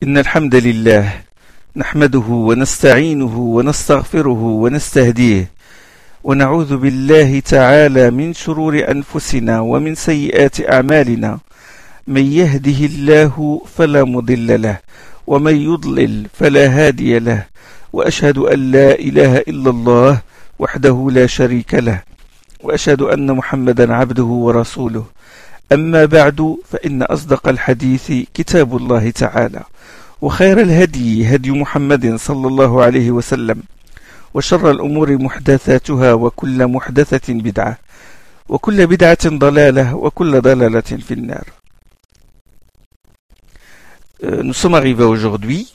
إن الحمد لله نحمده ونستعينه ونستغفره ونستهديه ونعوذ بالله تعالى من شرور أنفسنا ومن سيئات أعمالنا. من يهده الله فلا مضل له ومن يضلل فلا هادي له وأشهد أن لا إله إلا الله وحده لا شريك له وأشهد أن محمدا عبده ورسوله. أما بعد فإن أصدق الحديث كتاب الله تعالى وخير الهدي هدي محمد صلى الله عليه وسلم وشر الأمور محدثاتها وكل محدثة بدعة وكل بدعة ضلالة وكل ضلالة في النار. Nous sommes arrivés aujourd'hui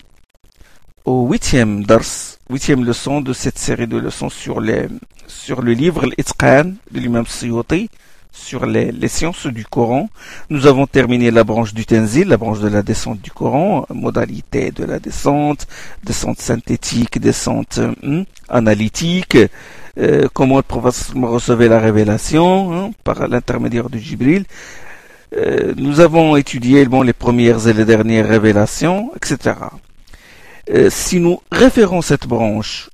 au huitième dars, huitième leçon de cette série de leçons sur, les, sur le livre L'Itqan de l'imam Suyuti, sur les, les, sciences du Coran. Nous avons terminé la branche du Tenzil, la branche de la descente du Coran, modalité de la descente, descente synthétique, descente hum, analytique, euh, comment le prophète recevait la révélation hein, par l'intermédiaire de Jibril. Euh, nous avons étudié bon, les premières et les dernières révélations, etc. Euh, si nous référons cette branche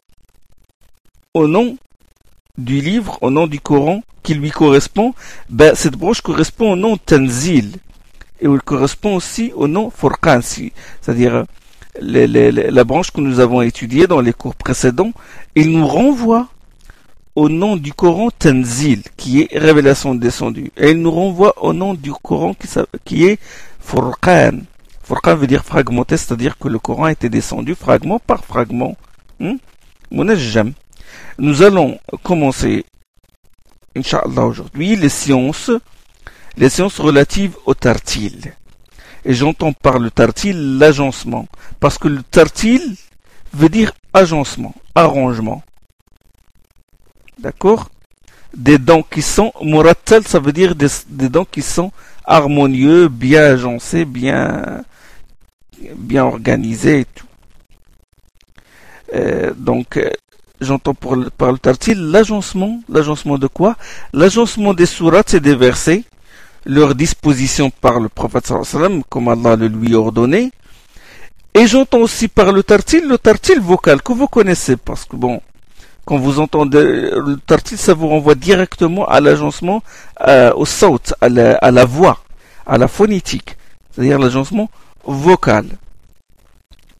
au nom du livre, au nom du Coran qui lui correspond, ben, cette branche correspond au nom Tanzil et elle correspond aussi au nom Furqan, c'est-à-dire la branche que nous avons étudiée dans les cours précédents, il nous renvoie au nom du Coran Tanzil, qui est révélation descendue. Et il nous renvoie au nom du Coran qui, qui est Furqan. Furqan veut dire fragmenté, c'est-à-dire que le Coran était descendu fragment par fragment. Hmm? Nous allons commencer, Inch'Allah, aujourd'hui, les sciences, les sciences relatives au tartil. Et j'entends par le tartil l'agencement. Parce que le tartil veut dire agencement, arrangement. D'accord? Des dents qui sont murattal, ça veut dire des, dents qui sont harmonieux, bien agencés, bien, bien organisés et tout. Euh, donc, j'entends par le tartil l'agencement. L'agencement de quoi? L'agencement des sourates et des versets, leur disposition par le prophète sallam, comme Allah le lui a ordonné. Et j'entends aussi par le tartil le tartil vocal que vous connaissez parce que bon, quand vous entendez le tartil, ça vous renvoie directement à l'agencement, euh, au saut, à la, à la voix, à la phonétique, c'est-à-dire l'agencement vocal.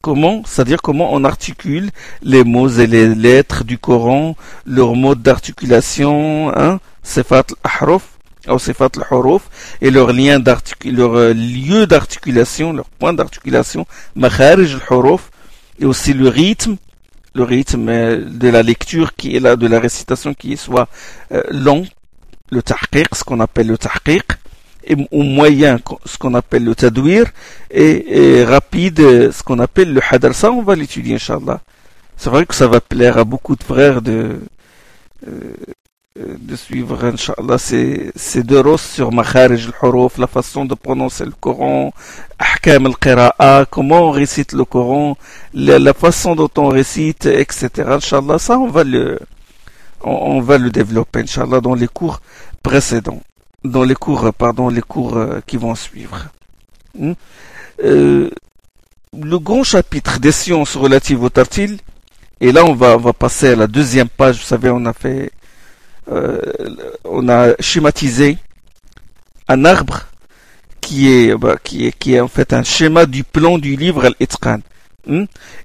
Comment C'est-à-dire comment on articule les mots et les lettres du Coran, leur mode d'articulation, hein, sifat al-ahruf, ou al-huruf, et leur lien leur lieu d'articulation, leur point d'articulation, makharij al-huruf, et aussi le rythme, le rythme de la lecture qui est là, de la récitation qui soit euh, long, le tahqiq, ce qu'on appelle le tahqiq, et au moyen, ce qu'on appelle le tadwir, et, et rapide, ce qu'on appelle le hadar. Ça, on va l'étudier, Inch'Allah. C'est vrai que ça va plaire à beaucoup de frères de, euh, de suivre, Inch'Allah, ces, ces deux rosses sur Makharij al-Huruf, la façon de prononcer le Coran, Ahkam al-Qira'a, comment on récite le Coran, la, la, façon dont on récite, etc. Inch'Allah, ça, on va le, on, on va le développer, Inch'Allah, dans les cours précédents dans les cours, pardon, les cours qui vont suivre. Euh, le grand chapitre des sciences relatives au tartil, et là on va, on va passer à la deuxième page, vous savez, on a fait, euh, on a schématisé un arbre qui est, bah, qui est, qui est en fait un schéma du plan du livre Al-Itqan.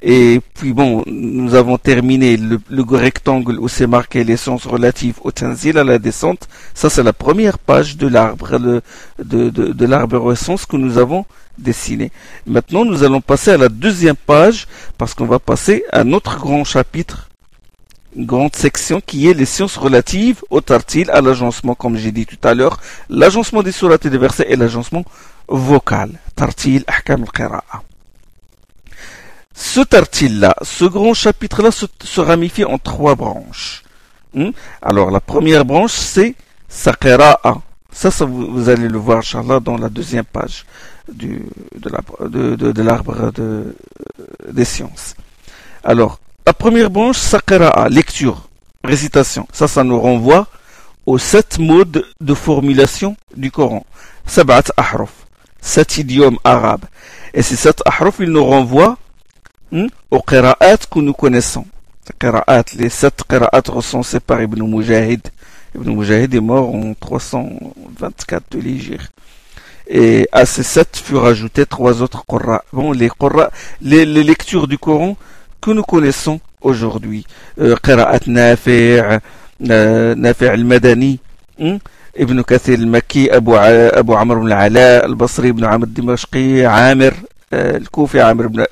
Et puis bon, nous avons terminé le, le rectangle où c'est marqué les sciences relatives au tanzil à la descente. Ça c'est la première page de l'arbre, de, de, de l'arborescence que nous avons dessiné. Maintenant nous allons passer à la deuxième page parce qu'on va passer à notre grand chapitre, une grande section qui est les sciences relatives au tartil, à l'agencement comme j'ai dit tout à l'heure, l'agencement des sourates et des versets et l'agencement vocal. Tartil, ahkam al-qira'a. Ce tartil-là, ce grand chapitre-là se, ramifie en trois branches. Hmm? Alors, la première branche, c'est Saqira'a. Ça, ça vous, vous, allez le voir, Inch'Allah, dans la deuxième page du, de l'arbre de, de, de, de, des sciences. Alors, la première branche, Saqira'a, lecture, récitation. Ça, ça nous renvoie aux sept modes de formulation du Coran. Sabat ahruf. sept idiomes arabes. Et ces sept ahruf, ils nous renvoient hmm, aux qira'at que nous connaissons. Les sept qira'at recensés par Ibn Mujahid. Ibn Mujahid est mort en 324 de l'Égypte. Et à ces sept furent ajoutés trois autres qurra. Bon, les qurra, les, les lectures du Coran que nous connaissons aujourd'hui. Euh, qira'at Nafi', euh, Nafi' al-Madani, hmm, ابن كثير المكي أبو أبو عمرو بن العلاء البصري بن عمرو الدمشقي عامر الكوفي عامر بن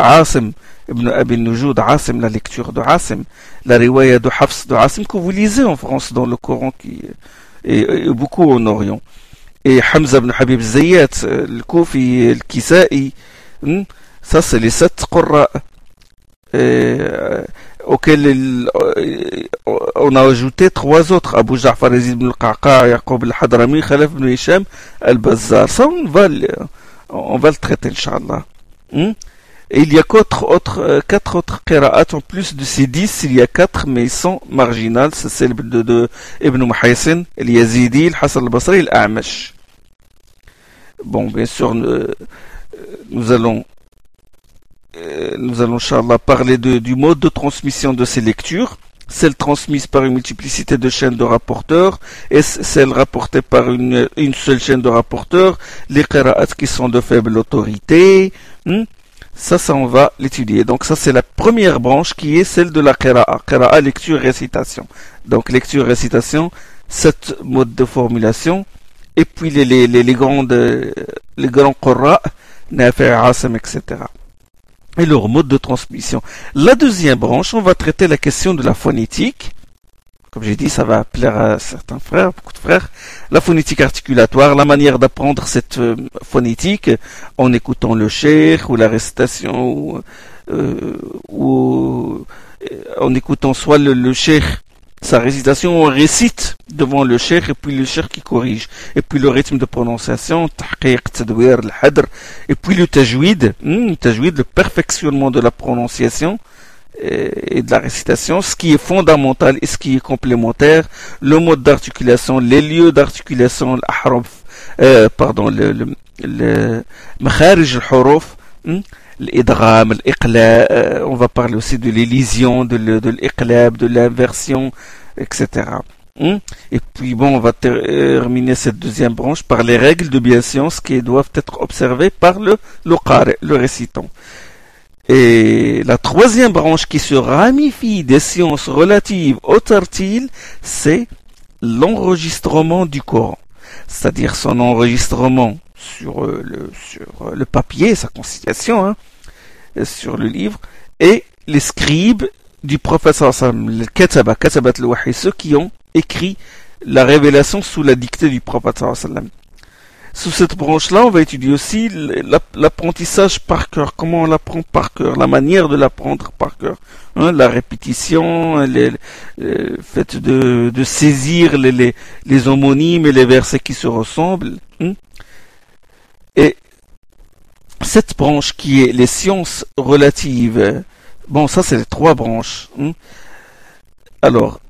عاصم ابن أبي النجود عاصم لا ليكتور دو عاصم لا رواية دو حفص دو عاصم كو فوليزي اون فرونس دون لو كورون كي بوكو اون اوريون حمزه بن حبيب الزيات الكوفي الكسائي سا سي لي ست قراء اوكيل اون اجوتي تخوا زوطخ ابو جعفر يزيد بن القعقاع يعقوب الحضرمي خلف بن هشام البزار سون فاليو on va le traiter, Inch'Allah. Hmm? Et il y a quatre autres, euh, quatre autres qira'at en plus de ces dix, il y a quatre, mais ils sont marginales. C'est celle de, de Ibn Muhaysin, al-Yazidi, al-Hassan al-Basri, al-A'mash. Bon, bien sûr, nous, euh, nous allons euh, nous allons, Inch'Allah, parler de, du mode de transmission de ces lectures. Celles transmises par une multiplicité de chaînes de rapporteurs et celles rapportées par une, une seule chaîne de rapporteurs, les qira'at qui sont de faible autorité. Hmm? Ça, ça, on va l'étudier. Donc ça, c'est la première branche qui est celle de la qira'a. Qira'a, lecture, récitation. Donc lecture, récitation, sept modes de formulation. Et puis les, les, les, les grandes, les grands qurra, etc et leur mode de transmission. La deuxième branche, on va traiter la question de la phonétique. Comme j'ai dit, ça va plaire à certains frères, beaucoup de frères. La phonétique articulatoire, la manière d'apprendre cette euh, phonétique en écoutant le cher ou la récitation ou, euh, euh, en écoutant soit le, le sa récitation, on récite devant le cheikh et puis le cheikh qui corrige. Et puis le rythme de prononciation, et puis le tajwid, hmm, tajwid, le perfectionnement de la prononciation et de la récitation, ce qui est fondamental et ce qui est complémentaire, le mode d'articulation, les lieux d'articulation, euh, pardon, le, le, le, l'idgham, l'iqla, on va parler aussi de l'élision, de l'iqlab, de l'inversion, etc. Hmm? Et puis bon, on va terminer cette deuxième branche par les règles de bienscience qui doivent être observées par le, le le récitant. Et la troisième branche qui se ramifie des sciences relatives au tartil, c'est l'enregistrement du Coran. C'est-à-dire son enregistrement sur euh, le, sur euh, le papier, sa constitution, hein, sur le livre, et les scribes du prophète les kataba, katabat ceux qui ont écrit la révélation sous la dictée du prophète sous cette branche-là, on va étudier aussi l'apprentissage par cœur, comment on l'apprend par cœur, la manière de l'apprendre par cœur, hein, la répétition, le fait de, de saisir les, les, les, homonymes et les versets qui se ressemblent. Hein. Et cette branche qui est les sciences relatives, bon ça c'est les trois branches. Hein. Alors,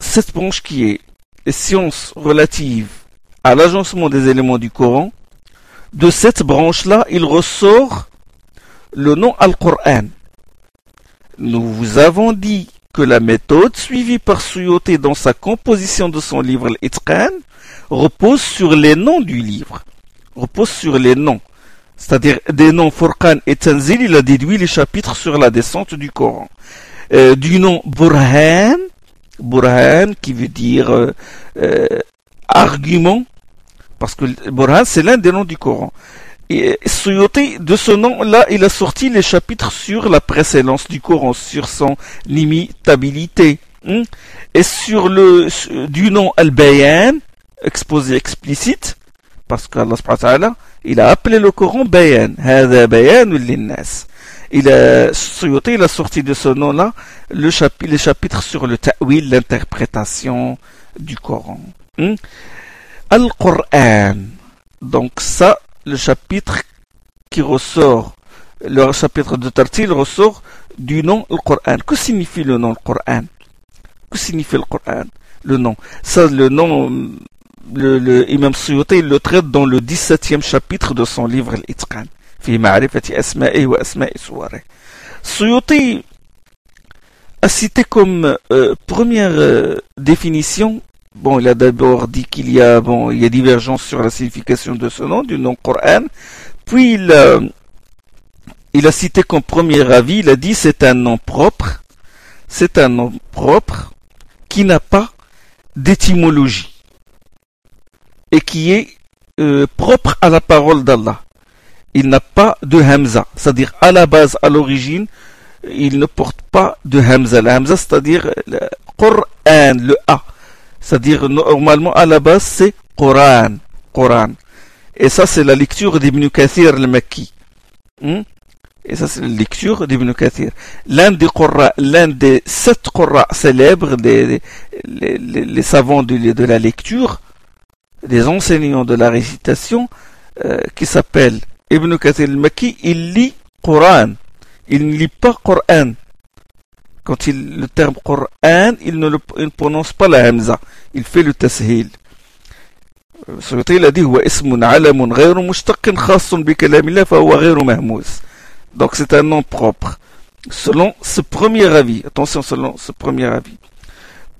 cette branche qui est les sciences relatives à l'agencement des éléments du Coran, de cette branche-là, il ressort le nom Al-Qur'an. Nous vous avons dit que la méthode suivie par Suyuti dans sa composition de son livre Al-Itqan repose sur les noms du livre, repose sur les noms. C'est-à-dire des noms Furqan et Tanzil, il a déduit les chapitres sur la descente du Coran. Euh, du nom Burhan, Burhan qui veut dire euh, euh, argument, parce que Burhan c'est l'un des noms du Coran. Et de ce nom-là, il a sorti les chapitres sur la précédence du Coran, sur son limitabilité. Hein. Et sur le du nom Al-Bayan, exposé explicite, parce qu'Allah il a appelé le Coran Bayan, Bayan Il a, il a sorti de ce nom-là le chapitre, les chapitres sur le ta'wil, l'interprétation du Coran. Hmm? Al-Qur'an. Donc ça, le chapitre qui ressort, le chapitre de Tartil ressort du nom Al-Qur'an. Que signifie le nom Al-Qur'an? Que signifie le Qur'an? Le nom. Ça, le nom le, le Imam Suyuti le traite dans le 17e chapitre de son livre Al-Itqan, fi. Suyuti a cité comme euh, première euh, définition, bon, il a d'abord dit qu'il y a, bon, il y a divergence sur la signification de ce nom, du nom Coran, puis il a, il a cité comme premier avis, il a dit c'est un nom propre, c'est un nom propre qui n'a pas d'étymologie et qui est euh, propre à la parole d'Allah. Il n'a pas de Hamza, c'est-à-dire à la base, à l'origine, il ne porte pas de Hamza. La Hamza, c'est-à-dire le Qur'an, le A. C'est-à-dire normalement à la base c'est Quran. Quran. Et ça c'est la lecture d'Ibn Kathir al-Makki. Hmm? Et ça c'est la lecture d'Ibn Kathir. L'un des l'un des sept Qurra célèbres, des, les, savants de la lecture, des enseignants de la récitation euh, qui s'appelle Ibn Kathir al-Maki, il lit Coran. Il ne lit pas Coran. Quand il, le terme Coran, il ne, prononce pas la hamza. Il fait le tashil. Euh, l'a dit, Donc c'est un nom propre. Selon ce premier avis. Attention, selon ce premier avis.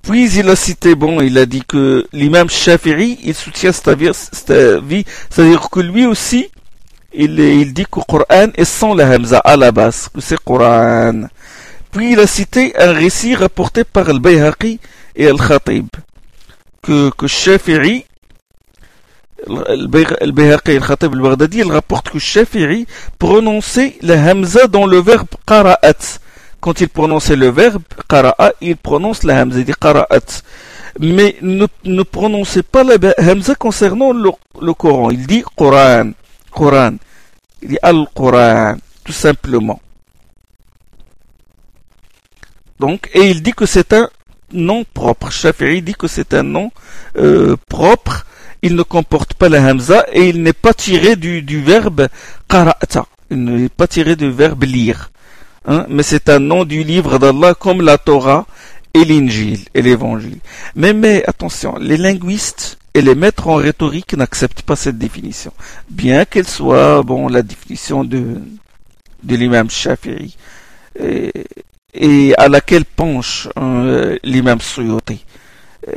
Puis il a cité, bon, il a dit que l'imam Shafi'i, il soutient cette avis, c'est-à-dire que lui aussi, il, dit que le Coran est sans la Hamza à la base, que c'est Coran. Puis il a cité un récit rapporté par le Bayhaqi et Al-Khatib, que, que Shafi'i, le Bayhaqi et Al-Khatib al-Baghdadi, il rapporte que Shafi'i prononçait la Hamza dans le verbe Qara'at quand il prononçait le verbe qara'a, il prononce la hamza, il dit qara'at. Mais ne, ne prononcez pas la hamza concernant le, Coran. Il dit Coran, Coran. Il dit Al-Quran, tout simplement. Donc, et il dit que c'est un nom propre. Shafi'i dit que c'est un nom euh, propre. Il ne comporte pas la hamza et il n'est pas tiré du, du verbe qara'ta. Il n'est pas tiré du verbe lire. Hein, mais c'est un nom du livre d'Allah comme la Torah et l'Injil et l'Évangile. Mais, mais attention, les linguistes et les maîtres en rhétorique n'acceptent pas cette définition, bien qu'elle soit bon la définition de de l'imam Shafi'i et, et, à laquelle penche euh, l'imam Suyuti.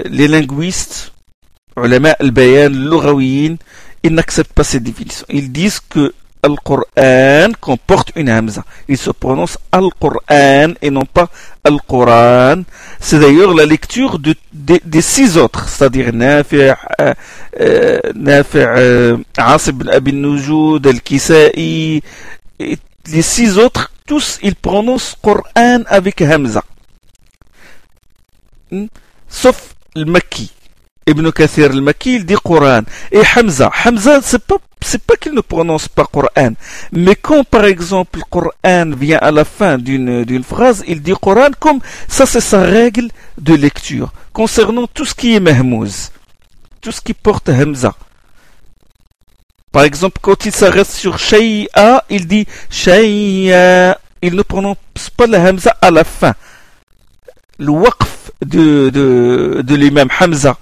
Les linguistes, ulama al-bayan, ils n'acceptent pas cette définition. Ils disent que Al-Qur'an comporte une hamza. Il se prononce Al-Qur'an et non pas Al-Qur'an. C'est d'ailleurs la lecture de, de, des six autres, c'est-à-dire Nafi', euh, euh, Asib Abi Nujud, Al-Kisa'i, les six autres, tous ils prononcent Qur'an avec hamza. Hmm? Sauf le Makki. Ibn Kathir al-Makki, il dit Coran. Et Hamza, Hamza, c'est pas, c'est pas qu'il ne prononce pas Coran. Mais quand, par exemple, le Coran vient à la fin d'une, d'une phrase, il dit Coran comme ça, c'est sa règle de lecture. Concernant tout ce qui est mahmouz. Tout ce qui porte Hamza. Par exemple, quand il s'arrête sur Shay'a, il dit Shay'a. Il ne prononce pas la Hamza à la fin. Le waqf de, de, de l'imam Hamza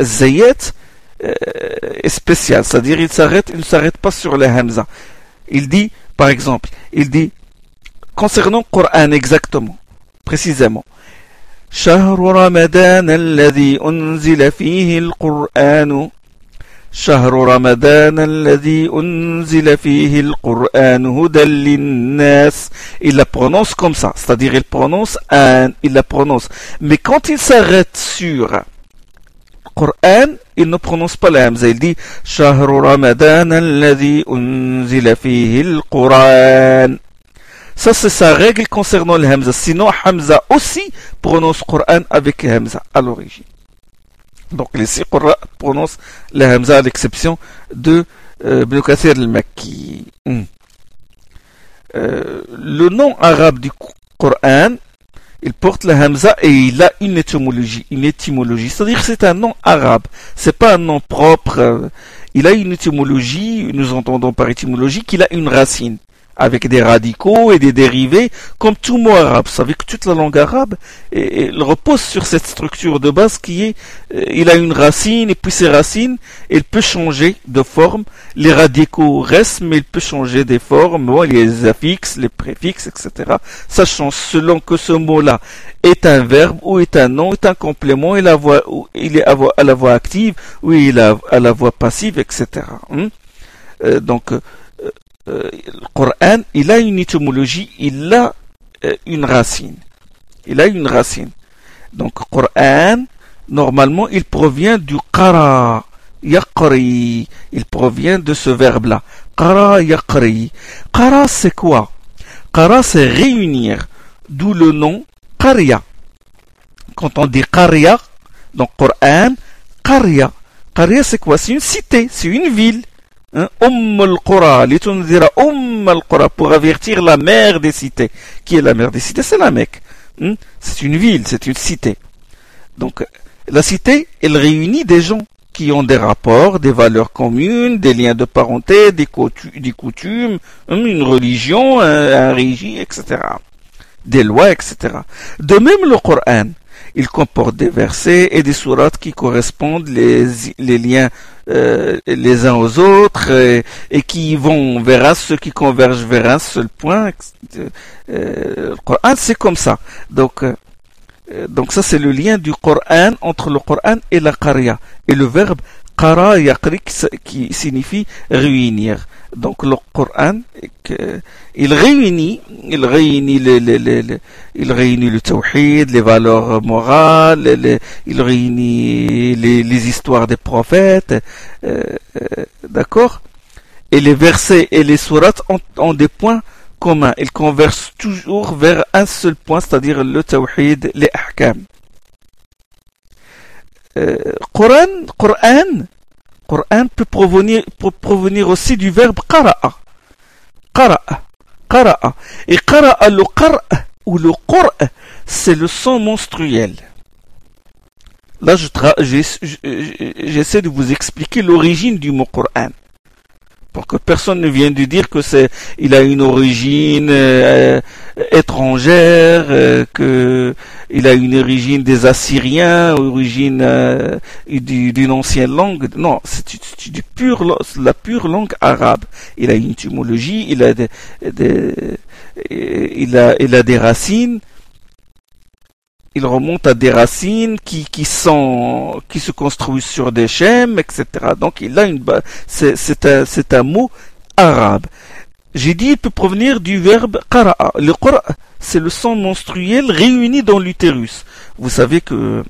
Zayet euh, est spécial, c'est-à-dire il s'arrête, il ne s'arrête pas sur les Hamza. Il dit, par exemple, il dit, concernant le Coran exactement, précisément, شهر رمضان الذي أنزل فيه القرآن شهر رمضان الذي أنزل فيه القرآن هدى للناس il la prononce comme ça c'est-à-dire il prononce un il la prononce mais quand il s'arrête sur Coran, il ne prononce pas la Hamza. Il dit Shahru Ramadan alladhi unzila fihi al-Quran. Ça, c'est sa règle concernant le Hamza. Sinon, Hamza aussi prononce Coran avec Hamza à l'origine. Donc, les six Qur'an prononcent le Hamza à l'exception de euh, al-Makki. Hmm. Euh, le nom arabe du Coran il porte la Hamza et il a une étymologie, une étymologie. C'est-à-dire que c'est un nom arabe. C'est pas un nom propre. Il a une étymologie, nous entendons par étymologie qu'il a une racine avec des radicaux et des dérivés, comme tout mot arabe. Vous savez que toute la langue arabe elle repose sur cette structure de base qui est, euh, il a une racine, et puis ces racines, il peut changer de forme. Les radicaux restent, mais il peut changer des formes. Les affixes, les préfixes, etc. Ça change selon que ce mot-là est un verbe ou est un nom, est un complément, il, il est à la voix active ou il est à la voix passive, etc. Hein. Euh, donc, euh, euh, le Coran, il a une étymologie, il a une racine. Il a une racine. Donc, Coran, normalement, il provient du qara, yaqri. Il provient de ce verbe-là. Qara, yaqri. Qara, c'est quoi? Qara, c'est réunir. D'où le nom Qarya. Quand on dit Qarya, donc Coran, Qarya. Qarya, c'est quoi? C'est une cité, c'est une ville. Hein? Pour avertir la mère des cités. Qui est la mère des cités? C'est la Mecque. Hein? C'est une ville, c'est une cité. Donc, la cité, elle réunit des gens qui ont des rapports, des valeurs communes, des liens de parenté, des, coutumes, hein, une religion, un, régime, etc. Des lois, etc. De même le Coran, il comporte des versets et des sourates qui correspondent les, liens euh, les uns aux autres et, qui vont vers ceux qui convergent vers un seul point. Euh, le Coran, c'est comme ça. Donc, euh, ça, c'est le lien du Coran entre le Coran et la Qariya. Et le verbe Qara qui signifie réunir. Donc le Coran, il réunit, il réunit le, il réunit le tawhid, les valeurs morales, il réunit les, histoires des prophètes, euh, euh, d'accord? Et les versets et les sourates ont, des points communs. Ils conversent toujours vers un seul point, c'est-à-dire le tawhid, les ahkam. Euh, Coran, Coran, Coran peut provenir, aussi du verbe qara'a. Qara'a. Qara'a. Et qara'a, le qara' ou le qur'a, c'est le son menstruel. Là, j'essaie de vous expliquer l'origine du mot Coran pour que personne ne vienne de dire que c'est il a une origine euh, étrangère, euh, que il a une origine des Assyriens, origine euh, d'une ancienne langue. Non, c'est du pur la pure langue arabe. Il a une étymologie, il a des, il a il a des racines il remonte à des racines qui, qui sont qui se construisent sur des schèmes, etc. Donc il a une c'est c'est un, mot arabe. J'ai dit il peut provenir du verbe qara'a. Le qara'a, c'est le sang menstruel réuni dans l'utérus. Vous savez que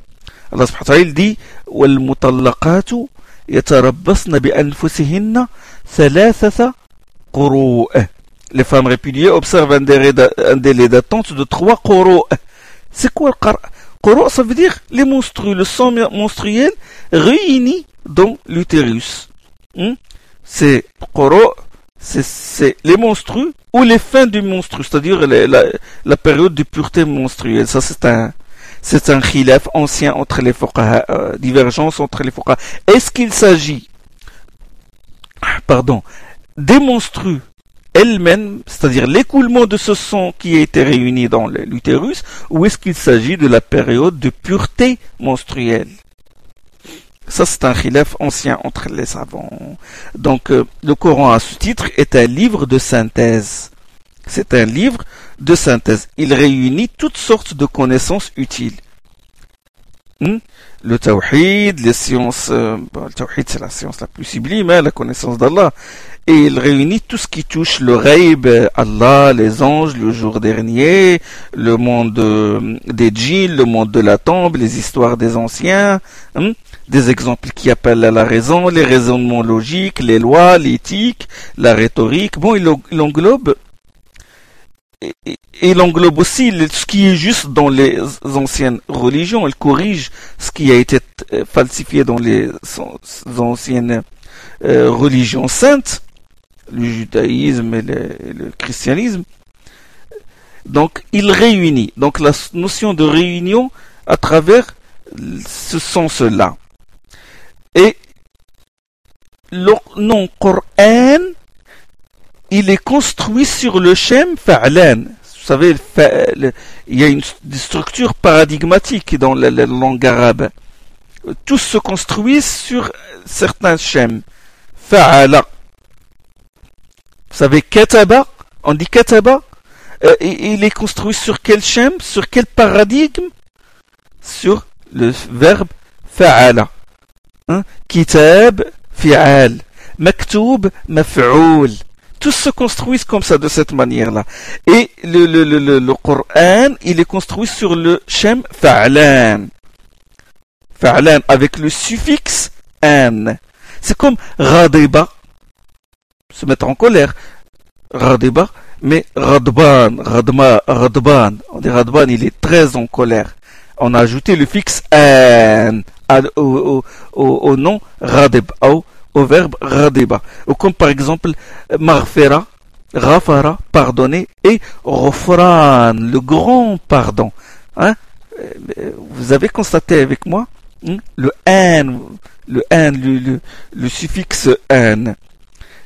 Allah subhanahu wa ta'ala dit wal mutallaqatu yatarabbasna bi anfusihinna. Les femmes répudiées observent un délai d'attente de trois quru'. C'est quoi le ça veut dire les monstrues, le sang monstruel réuni dans l'utérus. Hmm? C'est qara, c'est les monstrues ou les fins du monstru, c'est-à-dire la, période de pureté menstruelle. Ça, c'est un, c'est un khilaf ancien entre les fuqaha, euh, divergence entre les fuqaha. Est-ce qu'il s'agit, pardon, des monstrues elle-même, c'est-à-dire l'écoulement de ce sang qui a été réuni dans l'utérus, ou est-ce qu'il s'agit de la période de pureté menstruelle? Ça, c'est un khilaf ancien entre les savants. Donc, euh, le Coran, à ce titre, est un livre de synthèse. C'est un livre de synthèse. Il réunit toutes sortes de connaissances utiles. Hmm? Le tawhid, les sciences, euh, le tawhid c'est la science la plus sublime, hein, la connaissance d'Allah et il réunit tout ce qui touche le Reib, Allah, les anges, le jour dernier, le monde euh, des djinns, le monde de la tombe, les histoires des anciens, hein, des exemples qui appellent à la raison, les raisonnements logiques, les lois, l'éthique, la rhétorique. Bon, il, englobe et il englobe aussi ce qui est juste dans les anciennes religions. Il corrige ce qui a été euh, falsifié dans les anciennes euh, religions saintes le judaïsme et le, christianisme. Donc, il réunit. Donc, la notion de réunion à travers ce sens-là. Et le nom Coran, il est construit sur le shem fa'lan. Vous savez, il y a une structure paradigmatique dans la, langue arabe. Tout se construit sur certains shem. Fa'ala. Vous savez, kataba, on dit kataba, euh, il est construit sur quel shem, sur quel paradigme? Sur le verbe fa'ala. Hein? Kitab, fi'al. Maktoub, maf'oul. Tous se construisent comme ça, de cette manière-là. Et le, le, Coran, il est construit sur le shem fa'lan. Fa'lan avec le suffixe an. C'est comme radeba, se mettre en colère. Radeba, mais radban, radma, radban. On dit radban, il est très en colère. On a ajouté le fixe an au, nom radeb, au, verbe radeba. Ou comme par exemple marfera, rafara, pardonner, et rofran, le grand pardon. Hein? Vous avez constaté avec moi hein? le an, le an, le, suffixe an.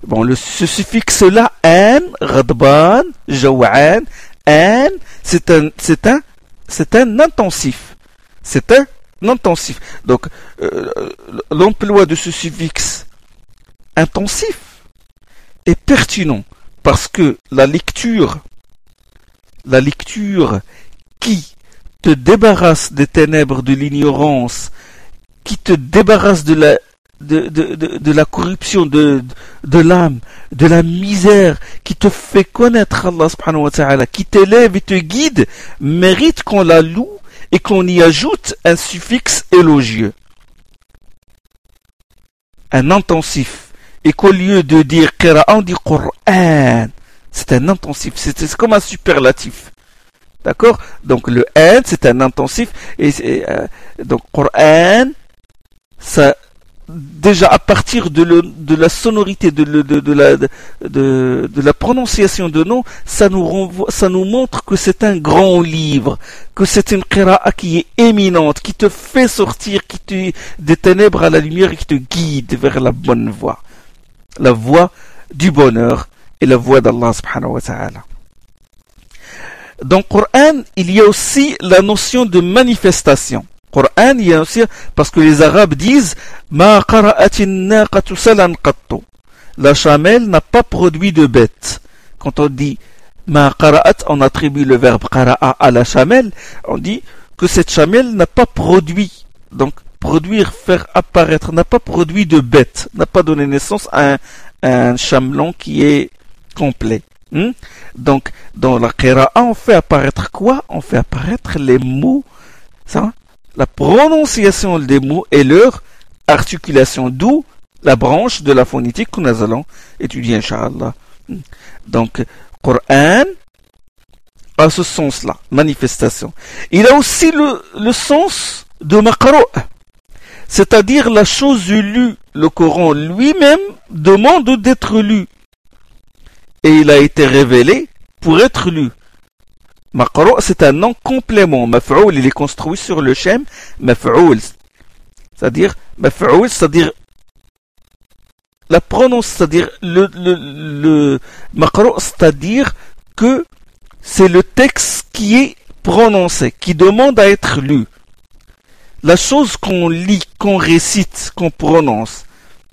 Bon, le, ce suffixe-là, an, radban, jawan, an, c'est un, c'est un, c'est un intensif. C'est un intensif. Donc, euh, l'emploi de ce suffixe intensif est pertinent parce que la lecture, la lecture qui te débarrasse des ténèbres de l'ignorance, qui te débarrasse de la de, de, de, la corruption de, de l'âme, de la misère, qui te fait connaître Allah subhanahu wa ta'ala, qui t'élève et te guide, mérite qu'on la loue et qu'on y ajoute un suffixe élogieux. Un intensif. Et qu'au lieu de dire on dit Qur'an. C'est un intensif. C'est comme un superlatif. D'accord? Donc le N, c'est un intensif. Et, euh, donc Qur'an, ça déjà à partir de, la sonorité, de, la, de, prononciation de nom, ça nous, renvoie, ça nous montre que c'est un grand livre, que c'est une qira'a qui est éminente, qui te fait sortir qui te, des ténèbres à la lumière et qui te guide vers la bonne voie. La voie du bonheur et la voie d'Allah subhanahu wa ta'ala. Dans le Coran, il y a aussi la notion de manifestation. Coran, il y a aussi, parce que les Arabes disent Ma La chamelle n'a pas produit de bête. Quand on dit Ma on attribue le verbe qara'a à la chamelle, on dit que cette chamelle n'a pas produit. Donc, produire, faire apparaître, n'a pas produit de bête, n'a pas donné naissance à un, un chamelon qui est complet. Hmm? Donc, dans la qira'a, on fait apparaître quoi? On fait apparaître les mots, ça, la prononciation des mots et leur articulation, d'où la branche de la phonétique que nous allons étudier, Inch'Allah. Donc, Coran a ce sens-là, manifestation. Il a aussi le, sens de makro, c'est-à-dire la chose lue. Le Coran lui-même demande d'être lu. Et il a été révélé pour être lu. Maqro, c'est un nom complément. Maf'oul, il est construit sur le shem maf'oul. C'est-à-dire, maf'oul, c'est-à-dire la prononce, c'est-à-dire le, le, le c'est-à-dire que c'est le texte qui est prononcé, qui demande à être lu. La chose qu'on lit, qu'on récite, qu'on prononce.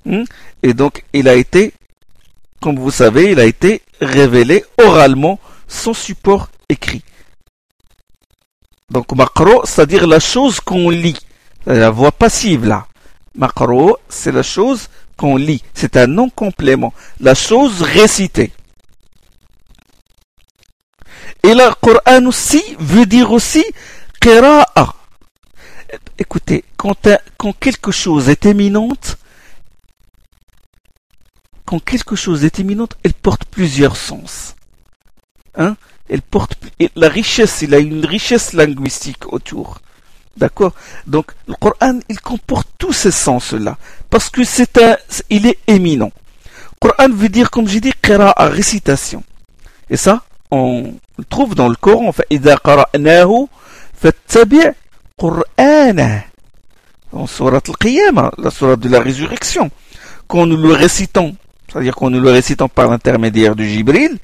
Hmm, et donc, il a été, comme vous savez, il a été révélé oralement, sans support écrit. Donc makro, c'est-à-dire la chose qu'on lit. La voix passive là. Makro, c'est la chose qu'on lit. C'est un non complément. La chose récitée. Et le Coran aussi veut dire aussi qira'a. Écoutez, quand, quelque chose est éminente, quand quelque chose est éminente, elle porte plusieurs sens. Hein? Elle porte la richesse, il a une richesse linguistique autour. D'accord? Donc le Coran, il comporte tous ces sens-là parce que c'est un il est éminent. Le Coran veut dire comme j'ai dit à récitation. Et ça on le trouve dans le Coran fait dans surat al-qiyamah, la surat de la résurrection. Quand nous le récitons c'est-à-dire qu'on nous le récitant par l'intermédiaire du Jibril,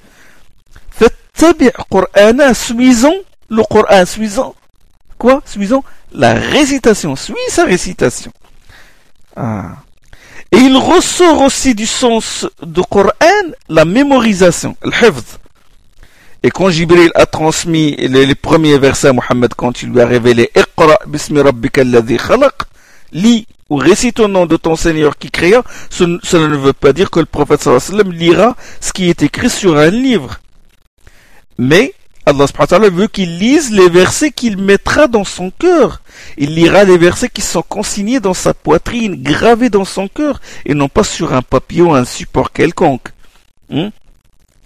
Qur'ana, suivant le Coran, suivant quoi? Suivant la récitation, suis sa récitation. Ah. Et il ressort aussi du sens du Coran la mémorisation, le Et quand Jibril a transmis les, premiers versets à Mohammed, quand il lui a révélé bismi rabbika khalaq, lis ou récite au nom de ton Seigneur qui créa, cela ne veut pas dire que le prophète sallam lira ce qui est écrit sur un livre. Mais Allah veut qu'il lise les versets qu'il mettra dans son cœur. Il lira les versets qui sont consignés dans sa poitrine, gravés dans son cœur, et non pas sur un papier ou un support quelconque. Hmm?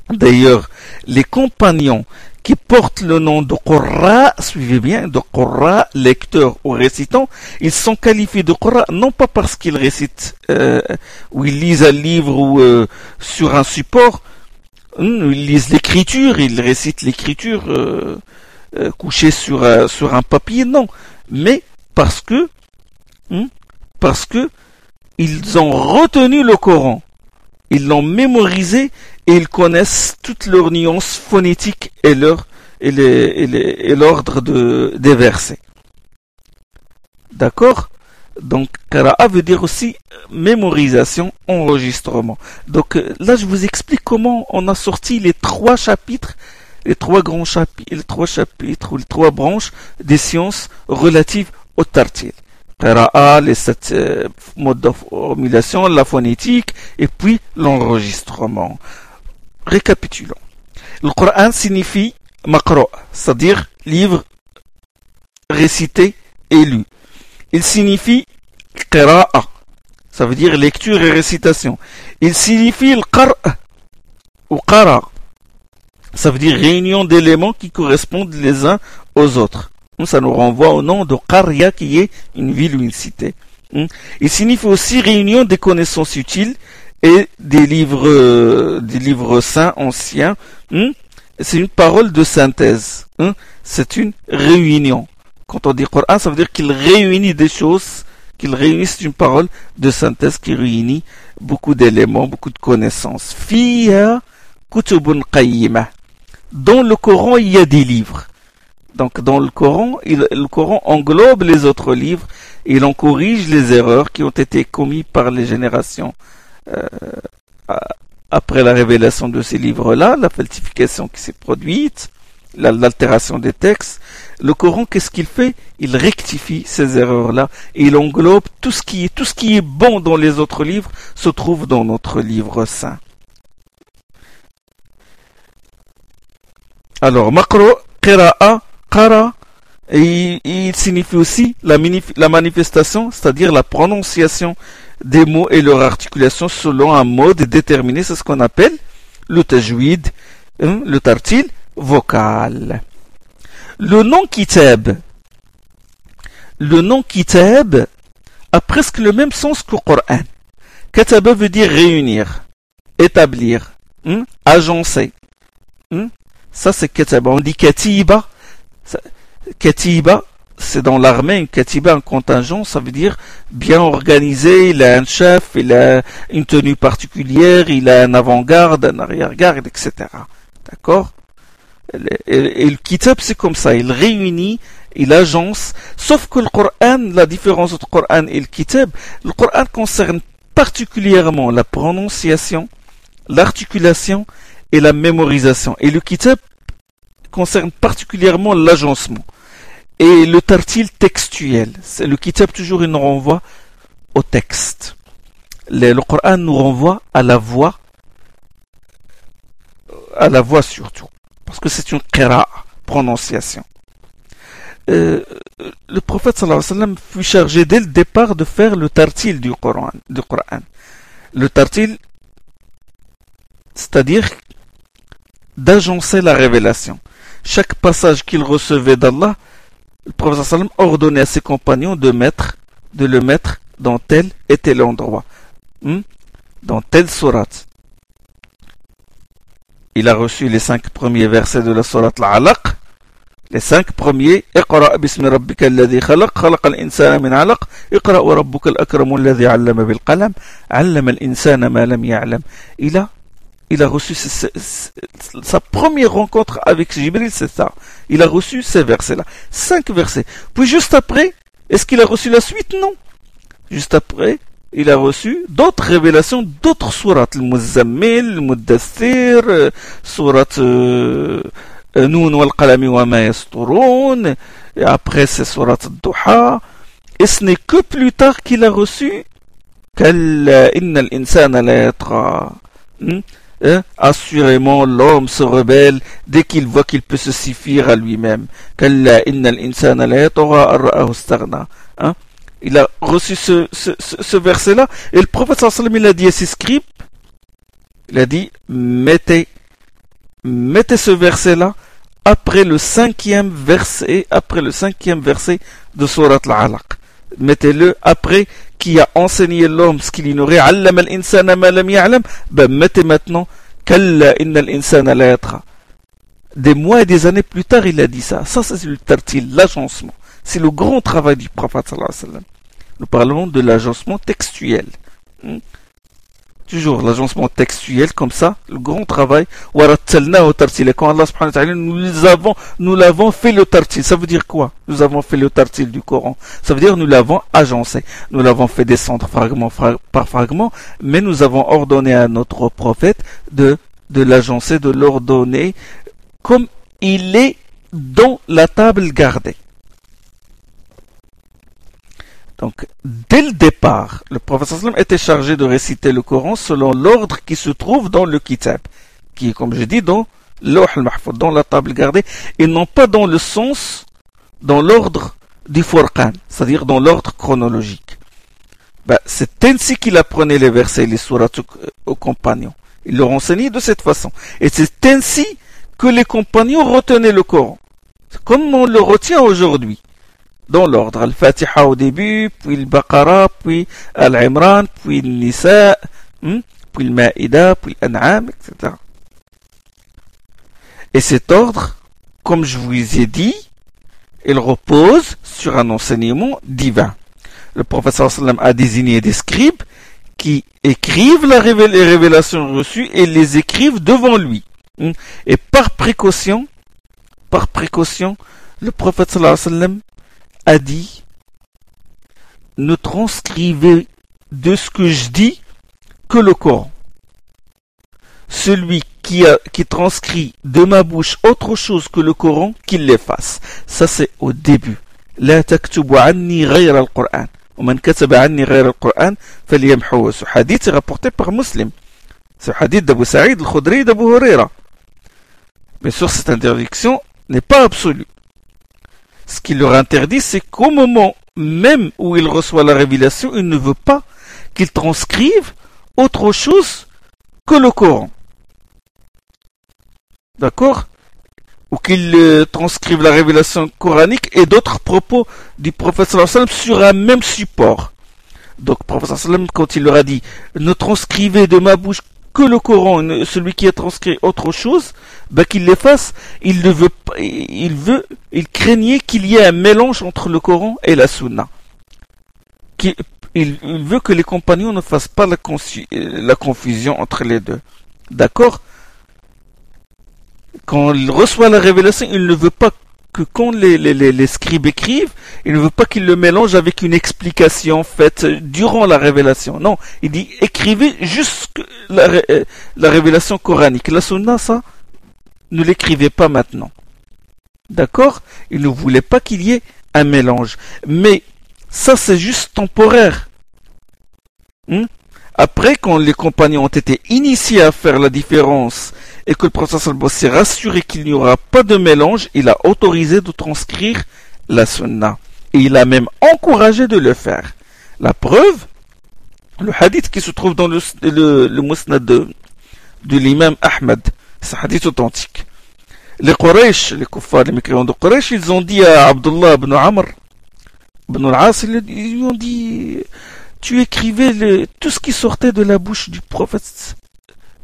D'ailleurs, les compagnons qui portent le nom de Qurra, suivez bien, de Qurra, lecteur ou récitant, ils sont qualifiés de Qurra non pas parce qu'ils récitent euh, ou ils lisent un livre ou euh, sur un support, ils lisent l'écriture, ils récitent l'écriture euh, euh couchée sur, sur un papier, non, mais parce que hmm, parce que ils ont retenu le Coran, ils l'ont mémorisé et ils connaissent toutes leurs nuances phonétiques et leur et l'ordre de, des versets. D'accord? Donc, Qara'a veut dire aussi mémorisation, enregistrement. Donc euh, là, je vous explique comment on a sorti les trois chapitres, les trois grands chapitres, les trois chapitres ou les trois branches des sciences relatives au tartil. Qara'a, les sept euh, modes de formulation, la phonétique et puis l'enregistrement. Récapitulons. Le Coran signifie makro, c'est-à-dire livre récité et lu. Il signifie qira'a, ça veut dire lecture et récitation. Il signifie le ou qara, ça veut dire réunion d'éléments qui correspondent les uns aux autres. Ça nous renvoie au nom de Qarya qui est une ville ou une cité. Il signifie aussi réunion des connaissances utiles et des livres, des livres saints anciens. Hmm? C'est une parole de synthèse. Hein? C'est une réunion. Quand on dit Coran, ça veut dire qu'il réunit des choses, qu'il réunit, c'est une parole de synthèse qui réunit beaucoup d'éléments, beaucoup de connaissances. Fiya kutubun qayyima. Dans le Coran, il y a des livres. Donc dans le Coran, le Coran englobe les autres livres et il en corrige les erreurs qui ont été commises par les générations après la révélation de ces livres-là, la falsification qui s'est produite, l'altération des textes, le Coran, qu'est-ce qu'il fait? Il rectifie ces erreurs-là. Et il englobe tout ce qui est tout ce qui est bon dans les autres livres se trouve dans notre livre saint. Alors, makro, qira'a, qara, il signifie aussi la manifestation, c'est-à-dire la prononciation des mots et leur articulation selon un mode déterminé, c'est ce qu'on appelle le tajwid, hein, le tartil vocal. Le nom kitab, le nom kitab a presque le même sens que Coran. Kataba veut dire réunir, établir, hein, agencer. Hein. Ça c'est kataba. On dit katiba. Katiba, c'est dans l'armée, un katiba, un contingent, ça veut dire bien organisé, il a un chef, il a une tenue particulière, il a un avant-garde, un arrière-garde, etc. D'accord? Et, le kitab, c'est comme ça, il réunit, il agence, sauf que le Coran, la différence entre le Coran et le kitab, le Coran concerne particulièrement la prononciation, l'articulation et la mémorisation. Et le kitab concerne particulièrement l'agencement et le tartil textuel. C'est le kitab toujours il nous renvoie au texte. Le, Coran nous renvoie à la voix, à la voix surtout, parce que c'est une qira, prononciation. Euh, le prophète sallallahu alayhi wa sallam fut chargé dès le départ de faire le tartil du Coran. Du Coran. Le tartil, c'est-à-dire d'agencer la révélation. Chaque passage qu'il recevait d'Allah, le prophète sallam ordonnait à ses compagnons de mettre, de le mettre dans tel et tel endroit, hmm? dans telle sourate. Il a reçu les cinq premiers versets de la sourate Al-Alaq, Les cinq premiers, اقرأ باسم ربك الذي خلق خلق الإنسان من علق اقرأ وربك الأكرم الذي علم بالقلم علم الإنسان ما لم يعلم. Il a, il a reçu sa première rencontre avec Jibril, c'est ça. Il a reçu ces versets-là. Cinq versets. Puis juste après, est-ce qu'il a reçu la suite? Non. Juste après, il a reçu d'autres révélations, d'autres sourates. Le Muzammil, le Muddathir, sourate euh, Noun wal Qalami wa ma et après c'est sourate Duha. Et ce n'est que plus tard qu'il a reçu Inna al-insana la hmm? Hein? Assurément, l'homme se rebelle dès qu'il voit qu'il peut se suffire à lui-même. Hein? il a reçu ce, ce, ce, verset-là, et le prophète sallam il a dit à ses scribes, il a dit, mettez, mettez ce verset-là après le cinquième verset, après le cinquième verset de Surat al-Alaq. Mettez-le après qui a enseigné l'homme ce qu'il ignorait, Allam al-insana ma lam ya'lam, ben mettez maintenant, Kalla inna al-insana la. Des mois et des années plus tard, il a dit ça. Ça, c'est le tartil, l'agencement. C'est le grand travail du prophète sallallahu alayhi wa sallam. Nous parlons de l'agencement textuel. Toujours l'agencement textuel comme ça, le grand travail. Quand Allah subhanahu nous avons, nous l'avons fait le tartil. Ça veut dire quoi? Nous avons fait le tartil du Coran. Ça veut dire nous l'avons agencé. Nous l'avons fait descendre fragment par fragment, mais nous avons ordonné à notre prophète de, de l'agencer, de l'ordonner comme il est dans la table gardée. Donc, dès le départ, le sallam était chargé de réciter le Coran selon l'ordre qui se trouve dans le kitab, qui est, comme je dis, dans al-Mahfoud, dans la table gardée, et non pas dans le sens, dans l'ordre du Furqan, c'est-à-dire dans l'ordre chronologique. Ben, c'est ainsi qu'il apprenait les versets, les sourates aux compagnons. Il leur enseignait de cette façon. Et c'est ainsi que les compagnons retenaient le Coran. Comme on le retient aujourd'hui dans l'ordre. Al-Fatiha au début, puis le Baqara, puis Al-Imran, puis le Nisa, hmm, puis le Ma'ida, puis l'An'am, etc. Et cet ordre, comme je vous ai dit, il repose sur un enseignement divin. Le professeur sallam a désigné des scribes qui écrivent les révélations reçues et les écrivent devant lui. Hmm. Et par précaution, par précaution, le prophète sallam a dit ne transcrivez de ce que je dis que le Coran. Celui qui, a, qui transcrit de ma bouche autre chose que le Coran, qu'il l'efface. Ça c'est au début. La تكتب عني غير القرآن ومن كتب عني غير القرآن فليمحوه ce hadith est rapporté par Muslim ce hadith d'Abu Sa'id al-Khudri d'Abu Huraira bien sûr cette interdiction n'est pas absolue ce qui leur interdit, c'est qu'au moment même où il reçoit la révélation, il ne veut pas qu'il transcrive autre chose que le Coran. D'accord? Ou qu'il euh, transcrive la révélation coranique et d'autres propos du prophète sur un même support. Donc, le prophète quand il leur a dit, ne transcrivez de ma bouche que le Coran, celui qui a transcrit autre chose, ben qu'il l'efface. Il ne veut pas, il veut, il craignait qu'il y ait un mélange entre le Coran et la Sunna. Il, veut que les compagnons ne fassent pas la, la confusion entre les deux. D'accord? Quand il reçoit la révélation, il ne veut pas que quand les, les, les, scribes écrivent, il ne veut pas qu'ils le mélangent avec une explication faite durant la révélation. Non, il dit écrivez jusque la, euh, la révélation coranique. La sunna, ça, ne l'écrivez pas maintenant. D'accord? Il ne voulait pas qu'il y ait un mélange. Mais ça, c'est juste temporaire. Hmm? Après, quand les compagnons ont été initiés à faire la différence et que le professeur s'est rassuré qu'il n'y aura pas de mélange, il a autorisé de transcrire la sunna. Et il a même encouragé de le faire. La preuve, le hadith qui se trouve dans le, le, le musnad de, de l'imam Ahmad, c'est un hadith authentique. Les Quraysh, les kuffars, les mécréants de Quraysh, ils ont dit à Abdullah ibn Amr, ibn al-As, ils lui ont dit, tu écrivais tout ce qui sortait de la bouche du prophète